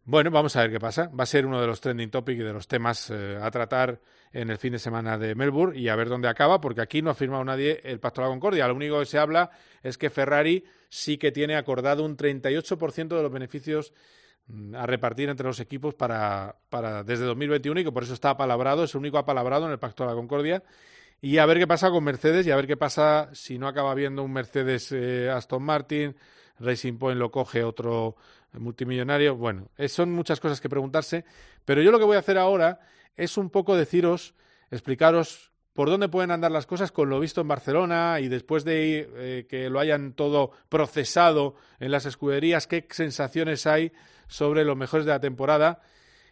bueno, vamos a ver qué pasa. Va a ser uno de los trending topics y de los temas eh, a tratar en el fin de semana de Melbourne y a ver dónde acaba, porque aquí no ha firmado nadie el Pacto de la Concordia. Lo único que se habla es que Ferrari sí que tiene acordado un 38% de los beneficios a repartir entre los equipos para, para desde 2021 y que por eso está apalabrado, es el único apalabrado en el Pacto de la Concordia y a ver qué pasa con Mercedes y a ver qué pasa si no acaba viendo un Mercedes eh, Aston Martin, Racing Point lo coge otro multimillonario. Bueno, son muchas cosas que preguntarse, pero yo lo que voy a hacer ahora es un poco deciros, explicaros por dónde pueden andar las cosas con lo visto en Barcelona y después de eh, que lo hayan todo procesado en las escuderías, qué sensaciones hay sobre los mejores de la temporada.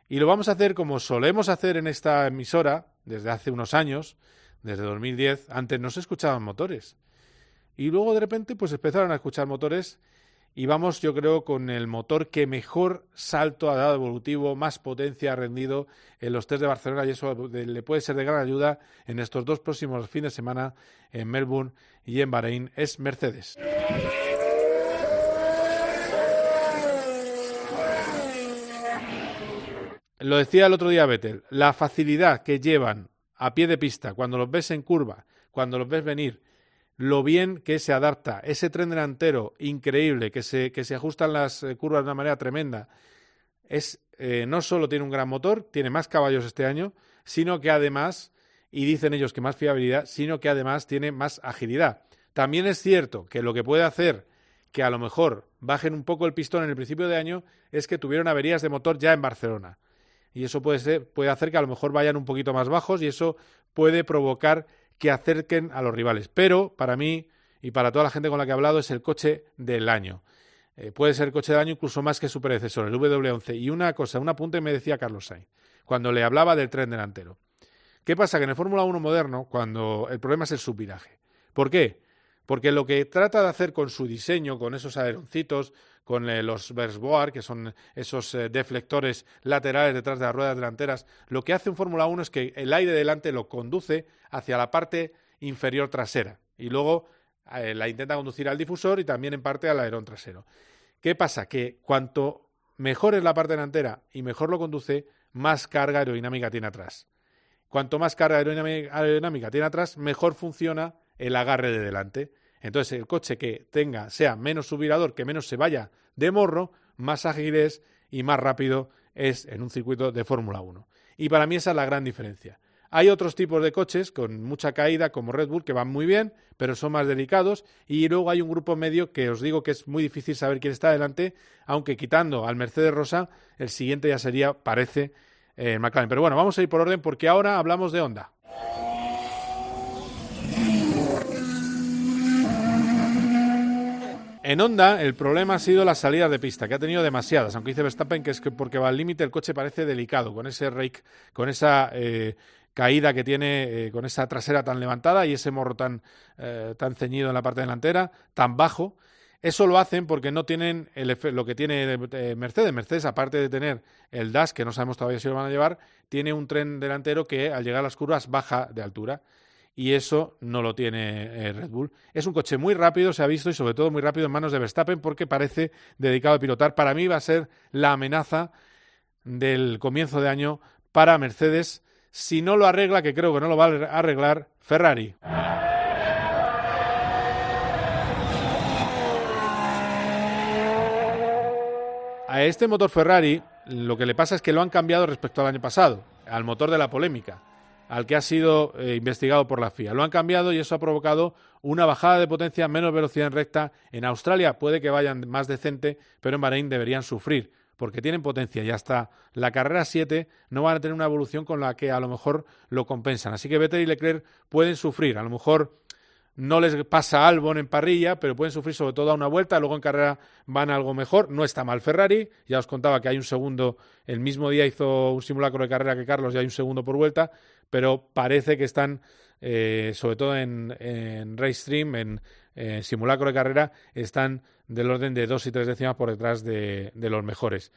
Y lo vamos a hacer como solemos hacer en esta emisora desde hace unos años, desde 2010. Antes no se escuchaban motores. Y luego de repente pues empezaron a escuchar motores y vamos yo creo con el motor que mejor salto ha dado evolutivo, más potencia ha rendido en los test de Barcelona y eso le puede ser de gran ayuda en estos dos próximos fines de semana en Melbourne y en Bahrein, es Mercedes. Lo decía el otro día Vettel, la facilidad que llevan a pie de pista, cuando los ves en curva, cuando los ves venir, lo bien que se adapta, ese tren delantero increíble, que se, que se ajustan las eh, curvas de una manera tremenda, es, eh, no solo tiene un gran motor, tiene más caballos este año, sino que además, y dicen ellos que más fiabilidad, sino que además tiene más agilidad. También es cierto que lo que puede hacer que a lo mejor bajen un poco el pistón en el principio de año es que tuvieron averías de motor ya en Barcelona. Y eso puede, ser, puede hacer que a lo mejor vayan un poquito más bajos y eso puede provocar que acerquen a los rivales. Pero para mí y para toda la gente con la que he hablado es el coche del año. Eh, puede ser coche del año incluso más que su predecesor, el W11. Y una cosa, un apunte me decía Carlos Sainz cuando le hablaba del tren delantero. ¿Qué pasa? Que en el Fórmula 1 moderno, cuando el problema es el subviraje. ¿Por qué? Porque lo que trata de hacer con su diseño, con esos aeroncitos, con eh, los Versboard, que son esos eh, deflectores laterales detrás de las ruedas delanteras, lo que hace un Fórmula 1 es que el aire delante lo conduce hacia la parte inferior trasera y luego eh, la intenta conducir al difusor y también en parte al alerón trasero. ¿Qué pasa? Que cuanto mejor es la parte delantera y mejor lo conduce, más carga aerodinámica tiene atrás. Cuanto más carga aerodinámica tiene atrás, mejor funciona el agarre de delante. Entonces, el coche que tenga, sea menos subirador, que menos se vaya de morro, más ágil es y más rápido es en un circuito de Fórmula 1. Y para mí esa es la gran diferencia. Hay otros tipos de coches con mucha caída, como Red Bull, que van muy bien, pero son más delicados. Y luego hay un grupo medio que os digo que es muy difícil saber quién está adelante, aunque quitando al Mercedes Rosa, el siguiente ya sería, parece, eh, McLaren. Pero bueno, vamos a ir por orden porque ahora hablamos de Honda. En Honda el problema ha sido las salidas de pista, que ha tenido demasiadas, aunque dice Verstappen que es que porque va al límite el coche parece delicado, con ese rake, con esa eh, caída que tiene, eh, con esa trasera tan levantada y ese morro tan, eh, tan ceñido en la parte delantera, tan bajo. Eso lo hacen porque no tienen el lo que tiene Mercedes. Mercedes, aparte de tener el DAS, que no sabemos todavía si lo van a llevar, tiene un tren delantero que al llegar a las curvas baja de altura y eso no lo tiene eh, Red Bull. Es un coche muy rápido, se ha visto, y sobre todo muy rápido en manos de Verstappen porque parece dedicado a pilotar. Para mí va a ser la amenaza del comienzo de año para Mercedes. Si no lo arregla, que creo que no lo va a arreglar, Ferrari. A este motor Ferrari lo que le pasa es que lo han cambiado respecto al año pasado, al motor de la polémica al que ha sido eh, investigado por la FIA. Lo han cambiado y eso ha provocado una bajada de potencia, menos velocidad en recta. En Australia puede que vayan más decente, pero en Bahrein deberían sufrir porque tienen potencia y hasta la carrera 7 no van a tener una evolución con la que a lo mejor lo compensan. Así que Vettel y Leclerc pueden sufrir. A lo mejor no les pasa Albon en parrilla, pero pueden sufrir sobre todo a una vuelta, luego en carrera van algo mejor. No está mal Ferrari, ya os contaba que hay un segundo, el mismo día hizo un simulacro de carrera que Carlos y hay un segundo por vuelta, pero parece que están, eh, sobre todo en, en Race Stream, en simulacro de carrera, están del orden de dos y tres décimas por detrás de, los mejores.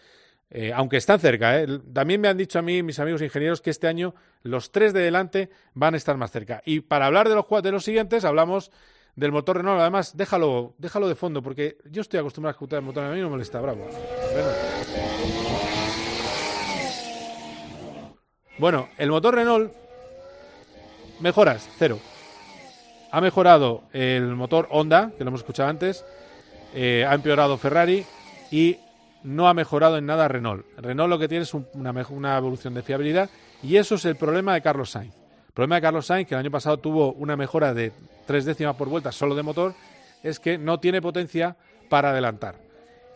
Eh, aunque están cerca. ¿eh? También me han dicho a mí mis amigos ingenieros que este año los tres de delante van a estar más cerca. Y para hablar de los, de los siguientes, hablamos del motor Renault. Además, déjalo, déjalo de fondo, porque yo estoy acostumbrado a escuchar el motor, a mí no me molesta, bravo. Bueno, el motor Renault Mejoras, cero. Ha mejorado el motor Honda, que lo hemos escuchado antes, eh, ha empeorado Ferrari y no ha mejorado en nada Renault. Renault lo que tiene es una, una, evolución de fiabilidad y eso es el problema de Carlos Sainz. El problema de Carlos Sainz, que el año pasado tuvo una mejora de tres décimas por vuelta solo de motor, es que no tiene potencia para adelantar.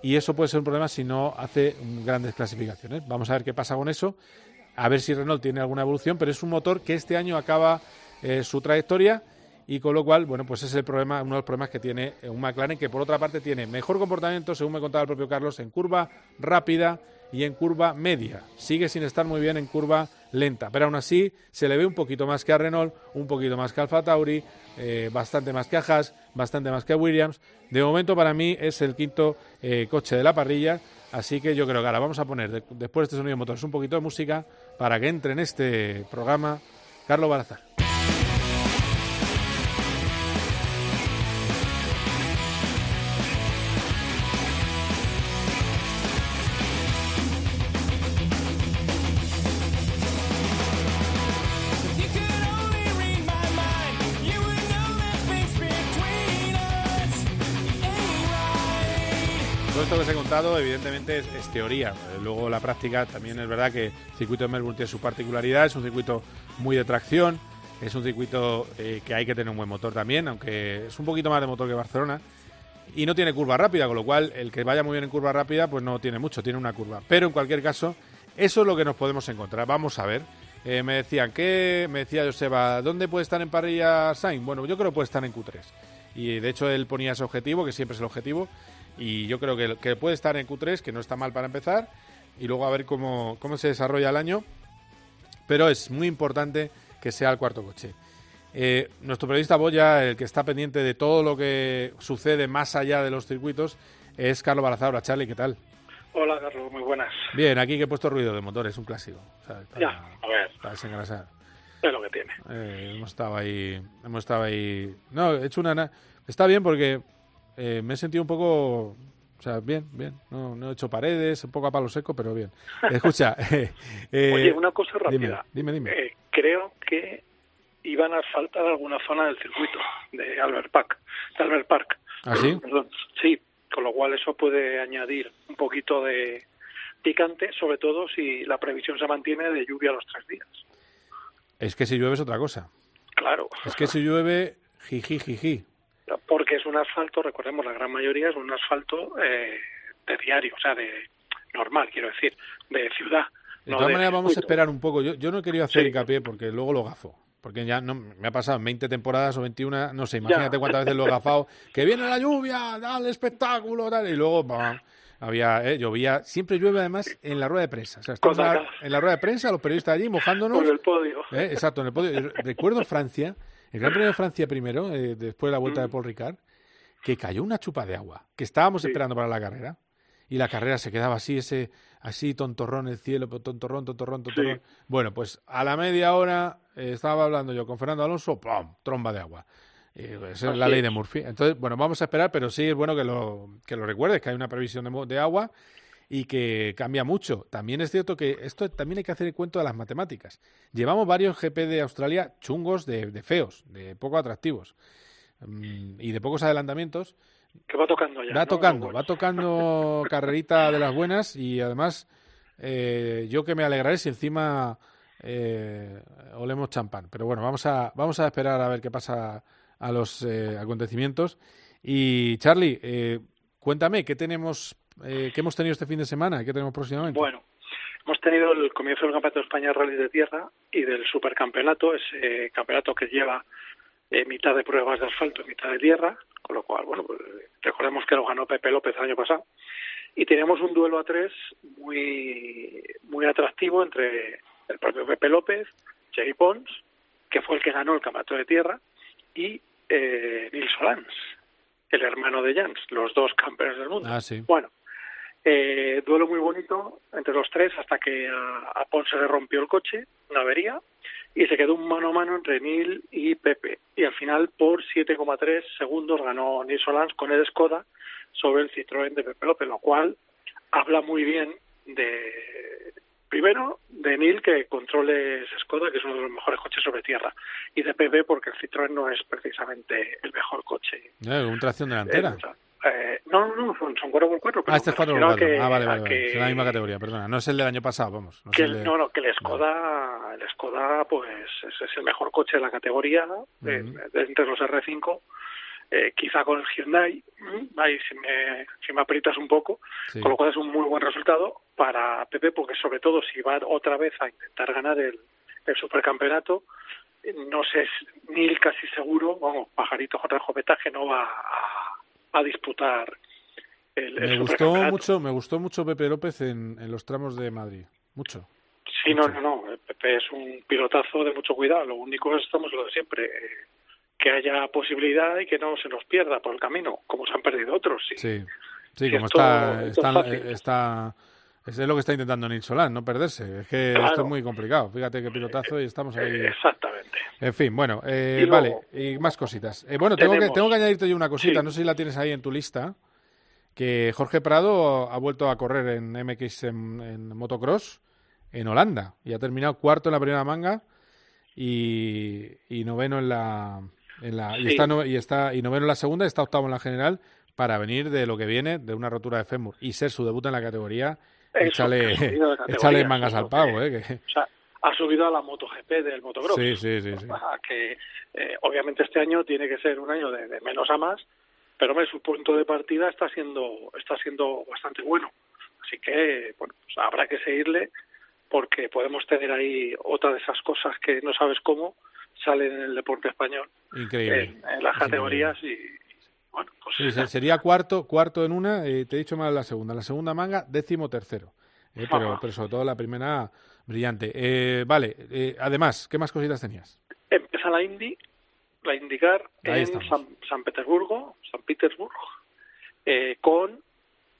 Y eso puede ser un problema si no hace grandes clasificaciones. Vamos a ver qué pasa con eso, a ver si Renault tiene alguna evolución, pero es un motor que este año acaba eh, su trayectoria y con lo cual, bueno, pues ese es el problema, uno de los problemas que tiene un McLaren, que por otra parte tiene mejor comportamiento, según me contaba el propio Carlos, en curva rápida y en curva media. Sigue sin estar muy bien en curva lenta, pero aún así se le ve un poquito más que a Renault, un poquito más que a Alfa Tauri, eh, bastante más que a Haas, bastante más que a Williams. De momento para mí es el quinto eh, coche de la parrilla, así que yo creo que ahora vamos a poner, después de este sonido de motores, un poquito de música para que entre en este programa Carlos Barazar. Evidentemente, es, teoría. Luego la práctica también es verdad que el circuito de Melbourne tiene su particularidad, es un circuito muy de tracción, es un circuito eh, que hay que tener un buen motor también, aunque es un poquito más de motor que Barcelona. Y no tiene curva rápida, con lo cual el que vaya muy bien en curva rápida, pues no tiene mucho, tiene una curva. Pero en cualquier caso, eso es lo que nos podemos encontrar. Vamos a ver. Eh, me decían, ¿qué? Me decía Joseba, ¿dónde puede estar en parrilla Sainz? Bueno, yo creo que puede estar en Q3. Y de hecho él ponía ese objetivo, que siempre es el objetivo, y yo creo que, que puede estar en Q3, que no está mal para empezar, y luego a ver cómo, cómo se desarrolla el año. Pero es muy importante que sea el cuarto coche. Eh, nuestro periodista Boya, el que está pendiente de todo lo que sucede más allá de los circuitos, es Carlos Balazar. Charlie, ¿qué tal? Hola, Carlos, muy buenas. Bien, aquí que he puesto ruido de motor, es un clásico. ya, a ver. Para desengrasar. Es lo que tiene. Eh, hemos estado ahí. Hemos estado ahí. No, he hecho una. Está bien porque eh, me he sentido un poco, o sea, bien, bien. No, no he hecho paredes, un poco a palo seco, pero bien. Escucha. Eh, eh, Oye, una cosa rápida. Dime, dime. creo que iban a faltar alguna zona del circuito de Albert Park. De Albert Park. ¿Ah, sí? Sí, con lo cual eso puede añadir un poquito de picante, sobre todo si la previsión se mantiene de lluvia los tres días. Es que si llueve es otra cosa. Claro. Es que si llueve, jiji, jiji porque es un asfalto, recordemos, la gran mayoría es un asfalto eh, de diario, o sea, de normal, quiero decir, de ciudad. De todas maneras, vamos a esperar un poco. Yo, yo no he querido hacer hincapié porque luego lo gafo. Porque ya no, me ha pasado en 20 temporadas o 21, no sé, imagínate cuántas veces lo he gafado. Que viene la lluvia, dale espectáculo, dale. Y luego, había, eh, llovía, siempre llueve además en la rueda de prensa. O sea, en la, rueda de prensa, los periodistas allí mojándonos. En el podio. Eh, exacto, en el podio. Recuerdo Francia, el Gran Premio de Francia primero, eh, después de la vuelta de mm. Paul Ricard, que cayó una chupa de agua, que estábamos esperando para la carrera, y la carrera se quedaba así, ese así tontorrón el cielo, tontorrón, tontorrón, tontorrón. Bueno, pues a la media hora eh, estaba hablando yo con Fernando Alonso, ¡pum! tromba de agua. esa es la ley de Murphy. Entonces, bueno, vamos a esperar, pero sí es bueno que lo, que lo recuerdes, que hay una previsión de, de agua y que cambia mucho. También es cierto que esto también hay que hacer el cuento de las matemáticas. Llevamos varios GP de Australia chungos de, feos, de poco atractivos mm, y de pocos adelantamientos. Que va tocando ya. Va tocando, va tocando carrerita de las buenas y además eh, yo que me alegraré si encima eh, olemos champán. Pero bueno, vamos a, vamos a esperar a ver qué pasa a los eh, acontecimientos. Y Charlie, cuéntame, ¿qué tenemos eh, ¿qué hemos tenido este fin de semana? ¿Qué tenemos próximamente? Bueno, hemos tenido el comienzo del Campeonato de España Rally de Tierra y del Supercampeonato, ese campeonato que lleva eh, mitad de pruebas de asfalto y mitad de tierra, con lo cual, bueno, pues, recordemos que lo ganó Pepe López el año pasado. Y tenemos un duelo a tres muy, muy atractivo entre el propio Pepe López, Jay Pons, que fue el que ganó el campeonato de tierra, y eh, Nils Solans, el hermano de Jans, los dos campeones del mundo. Ah, sí. Bueno, eh, duelo muy bonito entre los tres hasta que a, Ponce le rompió el coche, una avería, y se quedó un mano a mano entre Neil y Pepe. Y al final, por 7,3 segundos, ganó Neil Solans con el Skoda sobre el Citroën de Pepe López, lo cual habla muy bien de, primero, de Neil que controle ese Skoda, que es uno de los mejores coches sobre tierra, y de Pepe porque el Citroën no es precisamente el mejor coche. Un tracción delantera. Eh, no, no, son, son 4x4. ah, este es 4x4. Ah, vale, vale, Es la misma categoría, perdona. No es el del año pasado, vamos. No, que no, no, que el Skoda, el Skoda, pues es, el mejor coche de la categoría, de, entre los R5. eh, quizá con el Hyundai, ahí si me, si me aprietas un poco, con lo cual es un muy buen resultado para Pepe, porque sobre todo si va otra vez a intentar ganar el, el supercampeonato, no sé, ni casi seguro, vamos, pajarito el que no va a, a disputar el, el me gustó mucho Me gustó mucho Pepe López en, en los tramos de Madrid, mucho. Sí, no, no, no, Pepe es un pilotazo de mucho cuidado, lo único es, estamos lo de siempre, eh, que haya posibilidad y que no se nos pierda por el camino, como se han perdido otros. Sí, sí, sí como está, está, está, es lo que está intentando Nils Solán, no perderse. Es que esto es muy complicado. Fíjate qué pilotazo y estamos ahí. Exactamente. En fin, bueno, eh, vale, y más cositas. Eh, bueno, tengo que, tengo que añadirte yo una cosita, no sé si la tienes ahí en tu lista, que Jorge Prado ha vuelto a correr en MX en, motocross en Holanda y ha terminado cuarto en la primera manga y, y noveno en la, en la y, está y está y noveno en la segunda y está octavo en la general para venir de lo que viene de una rotura de fémur y ser su debut en la categoría échale, échale mangas al pavo, ¿eh? Que... O sea, ha subido a la MotoGP del motocross. Sí, sí, sí. Que eh, obviamente este año tiene que ser un año de, menos a más, pero hombre, su punto de partida está siendo, está siendo bastante bueno. Así que, bueno, pues habrá que seguirle porque podemos tener ahí otra de esas cosas que no sabes cómo salen en el deporte español. Increíble. En, las categorías y, bueno, pues... Sí, sería cuarto, cuarto en una, eh, te he dicho mal la segunda. La segunda manga, décimo tercero. Eh, pero, pero sobre todo la primera, brillante. Eh, vale, además, ¿qué más cositas tenías? Empieza la Indy, la IndyCar en San, San, Petersburgo, San Petersburgo, eh, con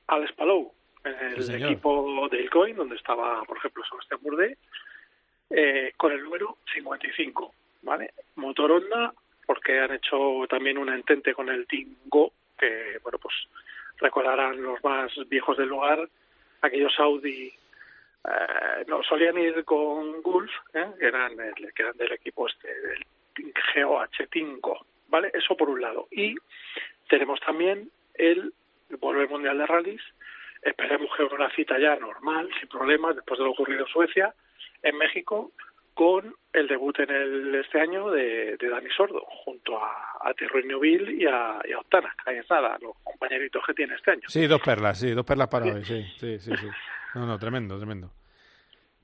Alex Palou, el equipo del Coin, donde estaba, por ejemplo, Sebastián Burde, eh, con el número 55, ¿vale? Motor Honda, porque han hecho también un entente con el Team Go, que, bueno, pues recordarán los más viejos del lugar, aquellos Audi eh, no solían ir con Gulf, ¿eh? que, eran que eran del equipo este, del GOH5, ¿vale? Eso por un lado. Y tenemos también el, vuelve el Mundial de Rallys, esperemos que una cita ya normal, sin problemas, después de lo ocurrido en Suecia, en México, con el debut en el este año de, de Dani Sordo, junto a, a Neville y a, y a Octana. Ahí está, los compañeritos que tiene este año. Sí, dos perlas, sí, dos perlas para hoy, sí, sí, sí, sí. No, no, tremendo, tremendo.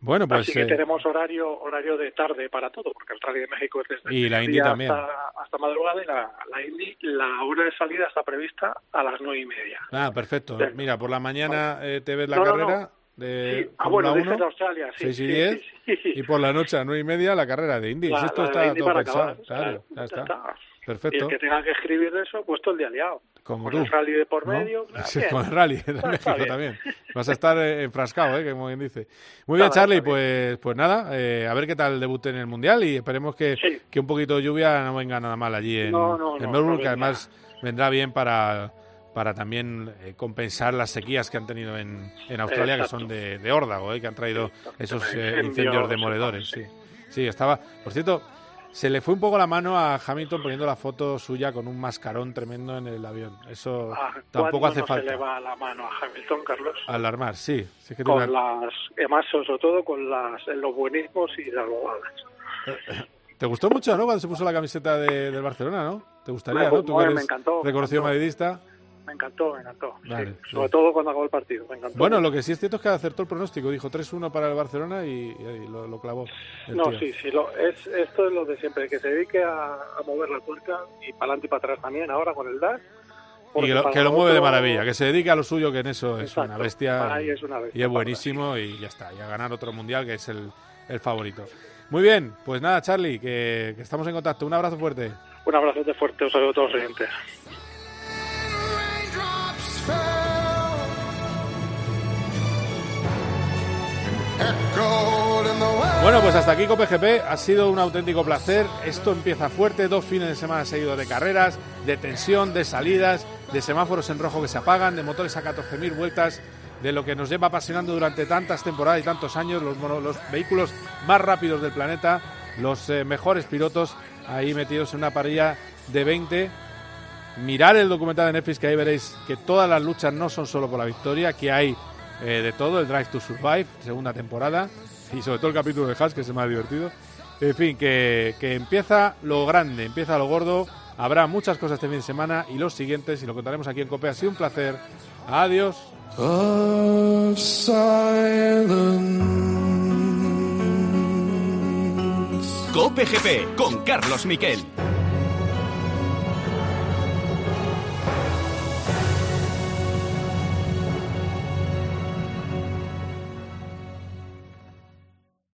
Bueno, pues. Así que eh, tenemos horario horario de tarde para todo, porque el Rally de México es desde y la Indy también. Hasta, madrugada y la, la Indy, la hora de salida está prevista a las nueve y media. Ah, perfecto. Mira, por la mañana eh, te ves la carrera de sí. ah, bueno, 1, de Australia, sí, 6 y 10, y por la noche a 9 y media la carrera de Indy. Esto está todo pensado. claro, ya está. Perfecto. Y el que tenga que escribir de eso, puesto el día liado. Como con tú. el rally de por medio. Sí, con el rally de México también. Vas a estar eh, enfrascado, ¿eh? como bien dice. Muy bien, Charlie, pues, pues nada, eh, a ver qué tal el debut en el Mundial y esperemos que, que un poquito de lluvia no venga nada mal allí en, en Melbourne, que además vendrá bien para para también eh, compensar las sequías que han tenido en, en Australia, que son de, de órdago, eh, que han traído esos eh, incendios demoledores. Sí. sí, estaba. Por cierto, se le fue un poco la mano a Hamilton poniendo la foto suya con un mascarón tremendo en el avión. Eso ah, tampoco hace falta. se le va la mano a Hamilton, Carlos? Alarmar, sí. sí que con las, además, sobre todo con las, los buenismos y las bobadas. ¿Te gustó mucho, no? Cuando se puso la camiseta de, del Barcelona, ¿no? ¿Te gustaría, no? Tú eres me encantó, reconocido madridista me encantó, me encantó. Sobre todo cuando acabó el partido, me encantó. Bueno, lo que sí es cierto es que acertó el pronóstico, dijo 3-1 para el Barcelona y, lo, clavó. no, sí, sí, lo, es, esto es lo de siempre, que se dedique a, mover la tuerca y para adelante y para atrás también ahora con el DAS. Y que lo, mueve de maravilla, que se dedique a lo suyo, que en eso es, una bestia, y es buenísimo y ya está, y a ganar otro mundial que es el, el favorito. Muy bien, pues nada, Charlie, que, que estamos en contacto. Un abrazo fuerte. Un abrazo fuerte, un saludo a todos los oyentes. Bueno, pues hasta aquí PGP Ha sido un auténtico placer. Esto empieza fuerte. Dos fines de semana seguidos de carreras, de tensión, de salidas, de semáforos en rojo que se apagan, de motores a 14.000 vueltas, de lo que nos lleva apasionando durante tantas temporadas y tantos años, los, los vehículos más rápidos del planeta, los eh, mejores pilotos ahí metidos en una parrilla de 20 mirar el documental de Netflix que ahí veréis que todas las luchas no son solo por la victoria, que hay eh, de todo, el Drive to Survive, segunda temporada, y sobre todo el capítulo de Hash, que es el más divertido. En fin, que, que empieza lo grande, empieza lo gordo. Habrá muchas cosas este fin de semana y los siguientes, y lo contaremos aquí en COPE. Ha sido un placer. Adiós. Of con Carlos Miquel.